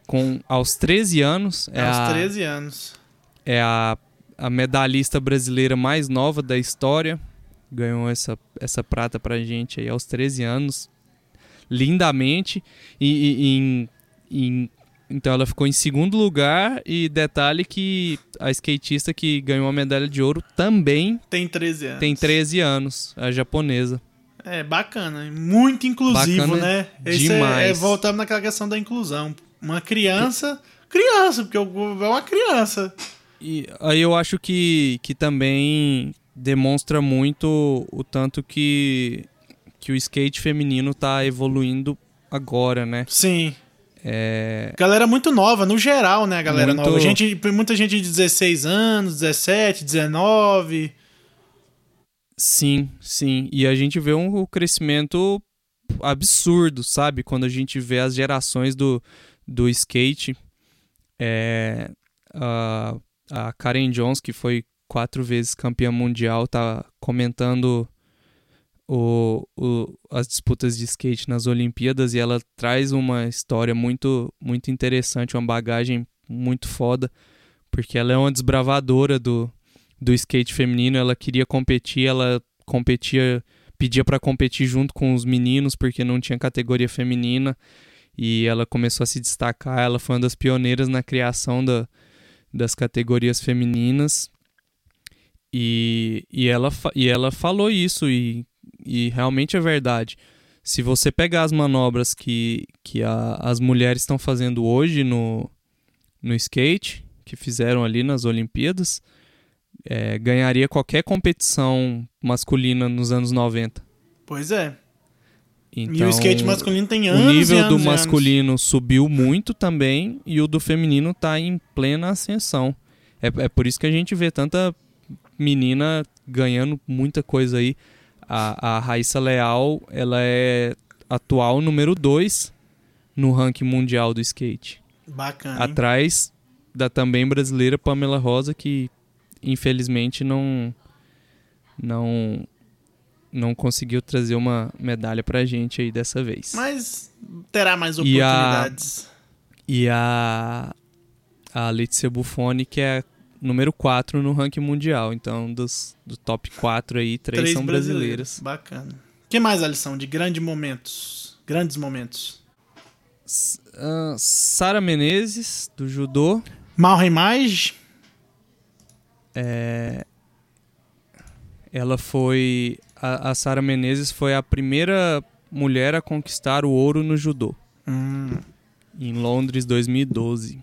B: com aos 13 anos. É
A: aos
B: a,
A: 13 anos.
B: É a, a medalhista brasileira mais nova da história. Ganhou essa, essa prata pra gente aí aos 13 anos. Lindamente. E, e- em- então ela ficou em segundo lugar. E detalhe que a skatista que ganhou a medalha de ouro também
A: Tem 13 anos.
B: tem 13 anos, a japonesa.
A: É bacana, muito inclusivo,
B: Bacana
A: né? Esse é,
B: demais.
A: é voltando naquela questão da inclusão. Uma criança, criança, porque é uma criança.
B: E aí eu acho que, que também demonstra muito o tanto que, que o skate feminino tá evoluindo agora, né?
A: Sim.
B: É,
A: Galera muito nova, no geral, né, galera
B: Muito-
A: nova. Gente, muita gente de 16 anos, 17, 19.
B: sim, sim. E a gente vê um crescimento absurdo, sabe? Quando a gente vê as gerações do, do skate. É, a, a Karen Jones, que foi quatro vezes campeã mundial, tá comentando o, o- as disputas de skate nas Olimpíadas e ela traz uma história muito, muito interessante, uma bagagem muito foda, porque ela é uma desbravadora do, do skate feminino, ela queria competir, ela competia, pedia para competir junto com os meninos porque não tinha categoria feminina. E ela começou a se destacar, ela foi uma das pioneiras na criação da, das categorias femininas e, e, ela, e ela falou isso e, e realmente é verdade. Se você pegar as manobras que, que a- as mulheres estão fazendo hoje no, no skate, que fizeram ali nas Olimpíadas, é, ganharia qualquer competição masculina nos anos 90.
A: Pois é.
B: Então,
A: e o skate masculino tem anos
B: o nível
A: anos
B: do masculino subiu muito também e o do feminino tá em plena ascensão. É, é por isso que a gente vê tanta menina ganhando muita coisa aí. A, a Raíssa Leal, ela é atual número 2 no ranking mundial do skate.
A: Bacana. hein?
B: Atrás da também brasileira Pamela Rosa, que infelizmente não não não conseguiu trazer uma medalha pra gente aí dessa vez.
A: Mas terá mais
B: E a-
A: oportunidades.
B: E a a Letícia Buffoni, que é número 4 no ranking mundial. Então, dos, do top 4 aí, três, são brasileiras.
A: Bacana. O que mais, Alisson, de grandes momentos? Grandes momentos.
B: S- ah, Sara Menezes, do judô.
A: Mal Remage.
B: É, ela foi. A, a Sara Menezes foi a primeira mulher a conquistar o ouro no judô,
A: Hum,
B: em Londres 2012.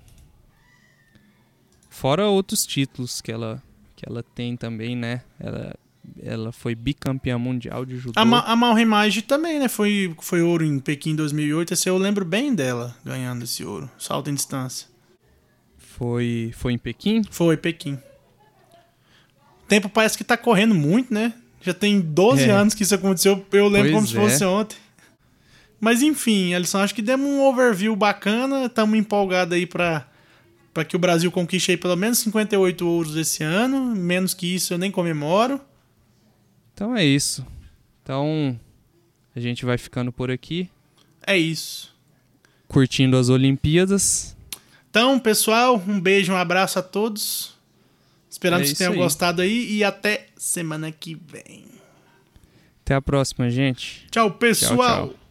B: Fora outros títulos que ela, que ela tem também, né? Ela, ela foi bicampeã mundial de judô.
A: A, Ma a também, né? Foi, foi ouro em Pequim em 2008. Esse eu lembro bem dela ganhando esse ouro. Salto em distância.
B: Foi, foi em Pequim?
A: Foi, Pequim. O tempo parece que tá correndo muito, né? Já tem 12
B: É.
A: anos que isso aconteceu. Eu lembro
B: Pois
A: como se
B: é.
A: fosse ontem. Mas enfim, Alisson, acho que demos um overview bacana. Estamos empolgados aí pra, pra que o Brasil conquiste aí pelo menos 58 ouros esse ano. Menos que isso eu nem comemoro.
B: Então é isso. Então a gente vai ficando por aqui,
A: É isso.
B: curtindo as Olimpíadas.
A: Então, pessoal, um beijo, um abraço a todos. Esperamos
B: É
A: que tenham
B: aí.
A: gostado aí e até semana que vem.
B: Até a próxima, gente.
A: Tchau, pessoal.
B: tchau.